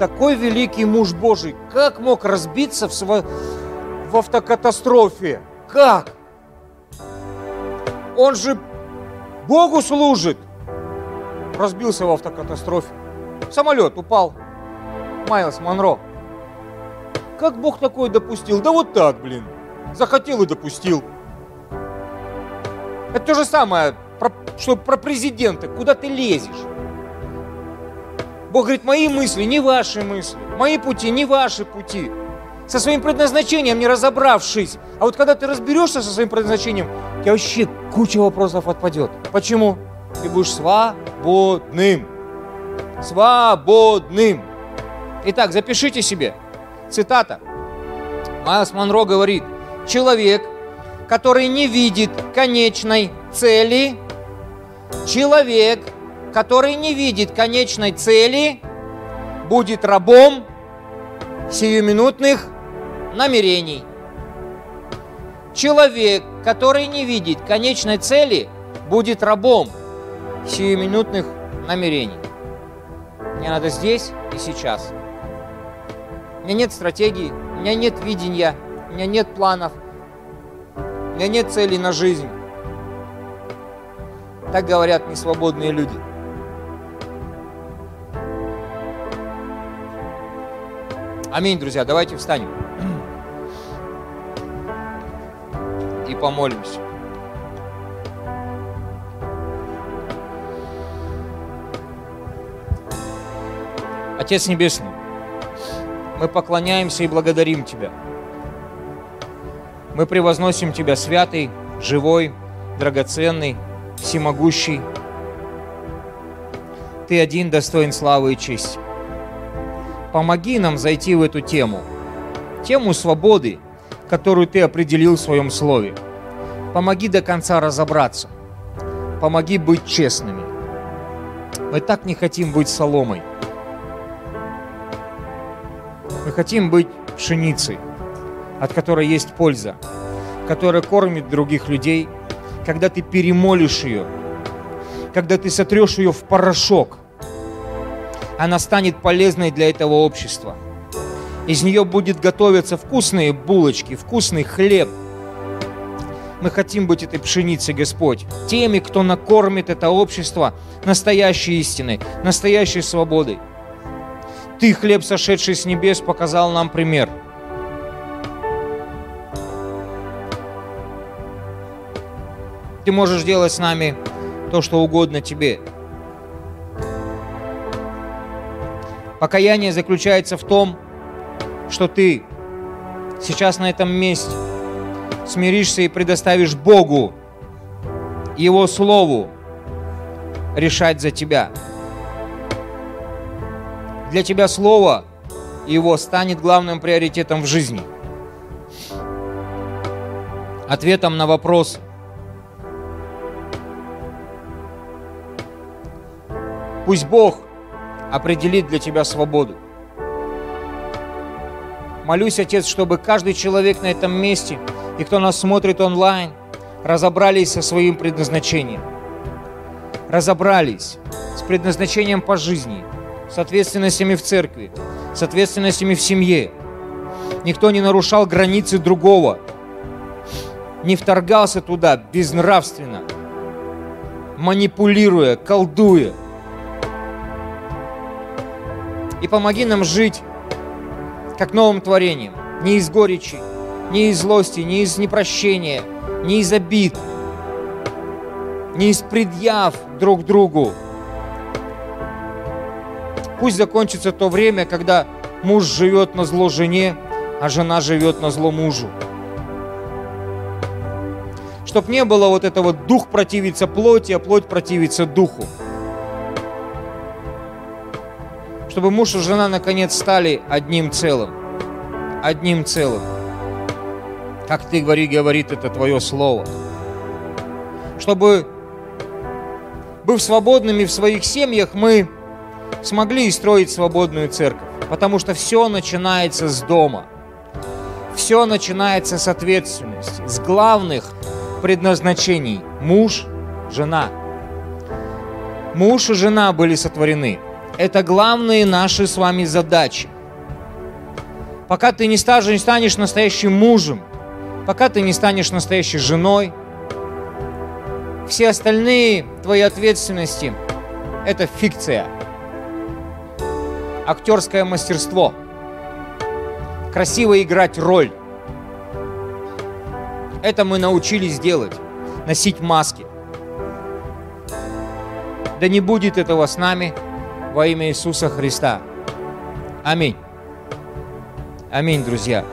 Такой великий муж Божий, как мог разбиться в, сво... в автокатастрофе? Как? Он же Богу служит разбился в автокатастрофе. Самолет упал. Майлз Монро. Как Бог такое допустил? Да вот так, блин. Захотел и допустил. Это то же самое, про, что про президента. Куда ты лезешь? Бог говорит, мои мысли не ваши мысли. Мои пути не ваши пути. Со своим предназначением не разобравшись. А вот когда ты разберешься со своим предназначением, у тебя вообще куча вопросов отпадет. Почему? Ты будешь свободным. Свободным. Итак, запишите себе. Цитата. Майлз Монро говорит, человек, который не видит конечной цели, человек, который не видит конечной цели, будет рабом сиюминутных намерений. Человек, который не видит конечной цели, будет рабом сиюминутных намерений. Мне надо здесь и сейчас. У меня нет стратегии, у меня нет видения, у меня нет планов, у меня нет целей на жизнь. Так говорят несвободные люди. Аминь, друзья. Давайте встанем и помолимся. Отец Небесный, мы поклоняемся и благодарим Тебя. Мы превозносим Тебя святый, живой, драгоценный, всемогущий. Ты один достоин славы и чести. Помоги нам зайти в эту тему, тему свободы, которую Ты определил в Своем Слове. Помоги до конца разобраться. Помоги быть честными. Мы так не хотим быть соломой – хотим быть пшеницей, от которой есть польза, которая кормит других людей, когда ты перемолишь ее, когда ты сотрешь ее в порошок, она станет полезной для этого общества. Из нее будет готовиться вкусные булочки, вкусный хлеб. Мы хотим быть этой пшеницей, Господь, теми, кто накормит это общество настоящей истиной, настоящей свободой. Ты, хлеб, сошедший с небес, показал нам пример. Ты можешь делать с нами то, что угодно тебе. Покаяние заключается в том, что ты сейчас на этом месте смиришься и предоставишь Богу, Его Слову решать за тебя. Для тебя Слово Его станет главным приоритетом в жизни. Ответом на вопрос, пусть Бог определит для тебя свободу. Молюсь, Отец, чтобы каждый человек на этом месте и кто нас смотрит онлайн, разобрались со своим предназначением. Разобрались с предназначением по жизни, с ответственностями в церкви, с ответственностями в семье. Никто не нарушал границы другого, не вторгался туда безнравственно, манипулируя, колдуя. И помоги нам жить как новым творением, не из горечи, не из злости, не из непрощения, не из обид, не из предъяв друг другу. Пусть закончится то время, когда муж живет на зло жене, а жена живет на зло мужу. Чтоб не было вот этого дух противится плоти, а плоть противится духу. чтобы муж и жена наконец стали одним целым. Одним целым. Как ты говори, говорит это твое слово. Чтобы, быв свободными в своих семьях, мы смогли строить свободную церковь. Потому что все начинается с дома. Все начинается с ответственности, с главных предназначений. Муж, жена. Муж и жена были сотворены это главные наши с вами задачи. Пока ты не станешь настоящим мужем, пока ты не станешь настоящей женой, все остальные твои ответственности – это фикция, актерское мастерство, красиво играть роль. Это мы научились делать, носить маски. Да не будет этого с нами – во имя Иисуса Христа. Аминь. Аминь, друзья.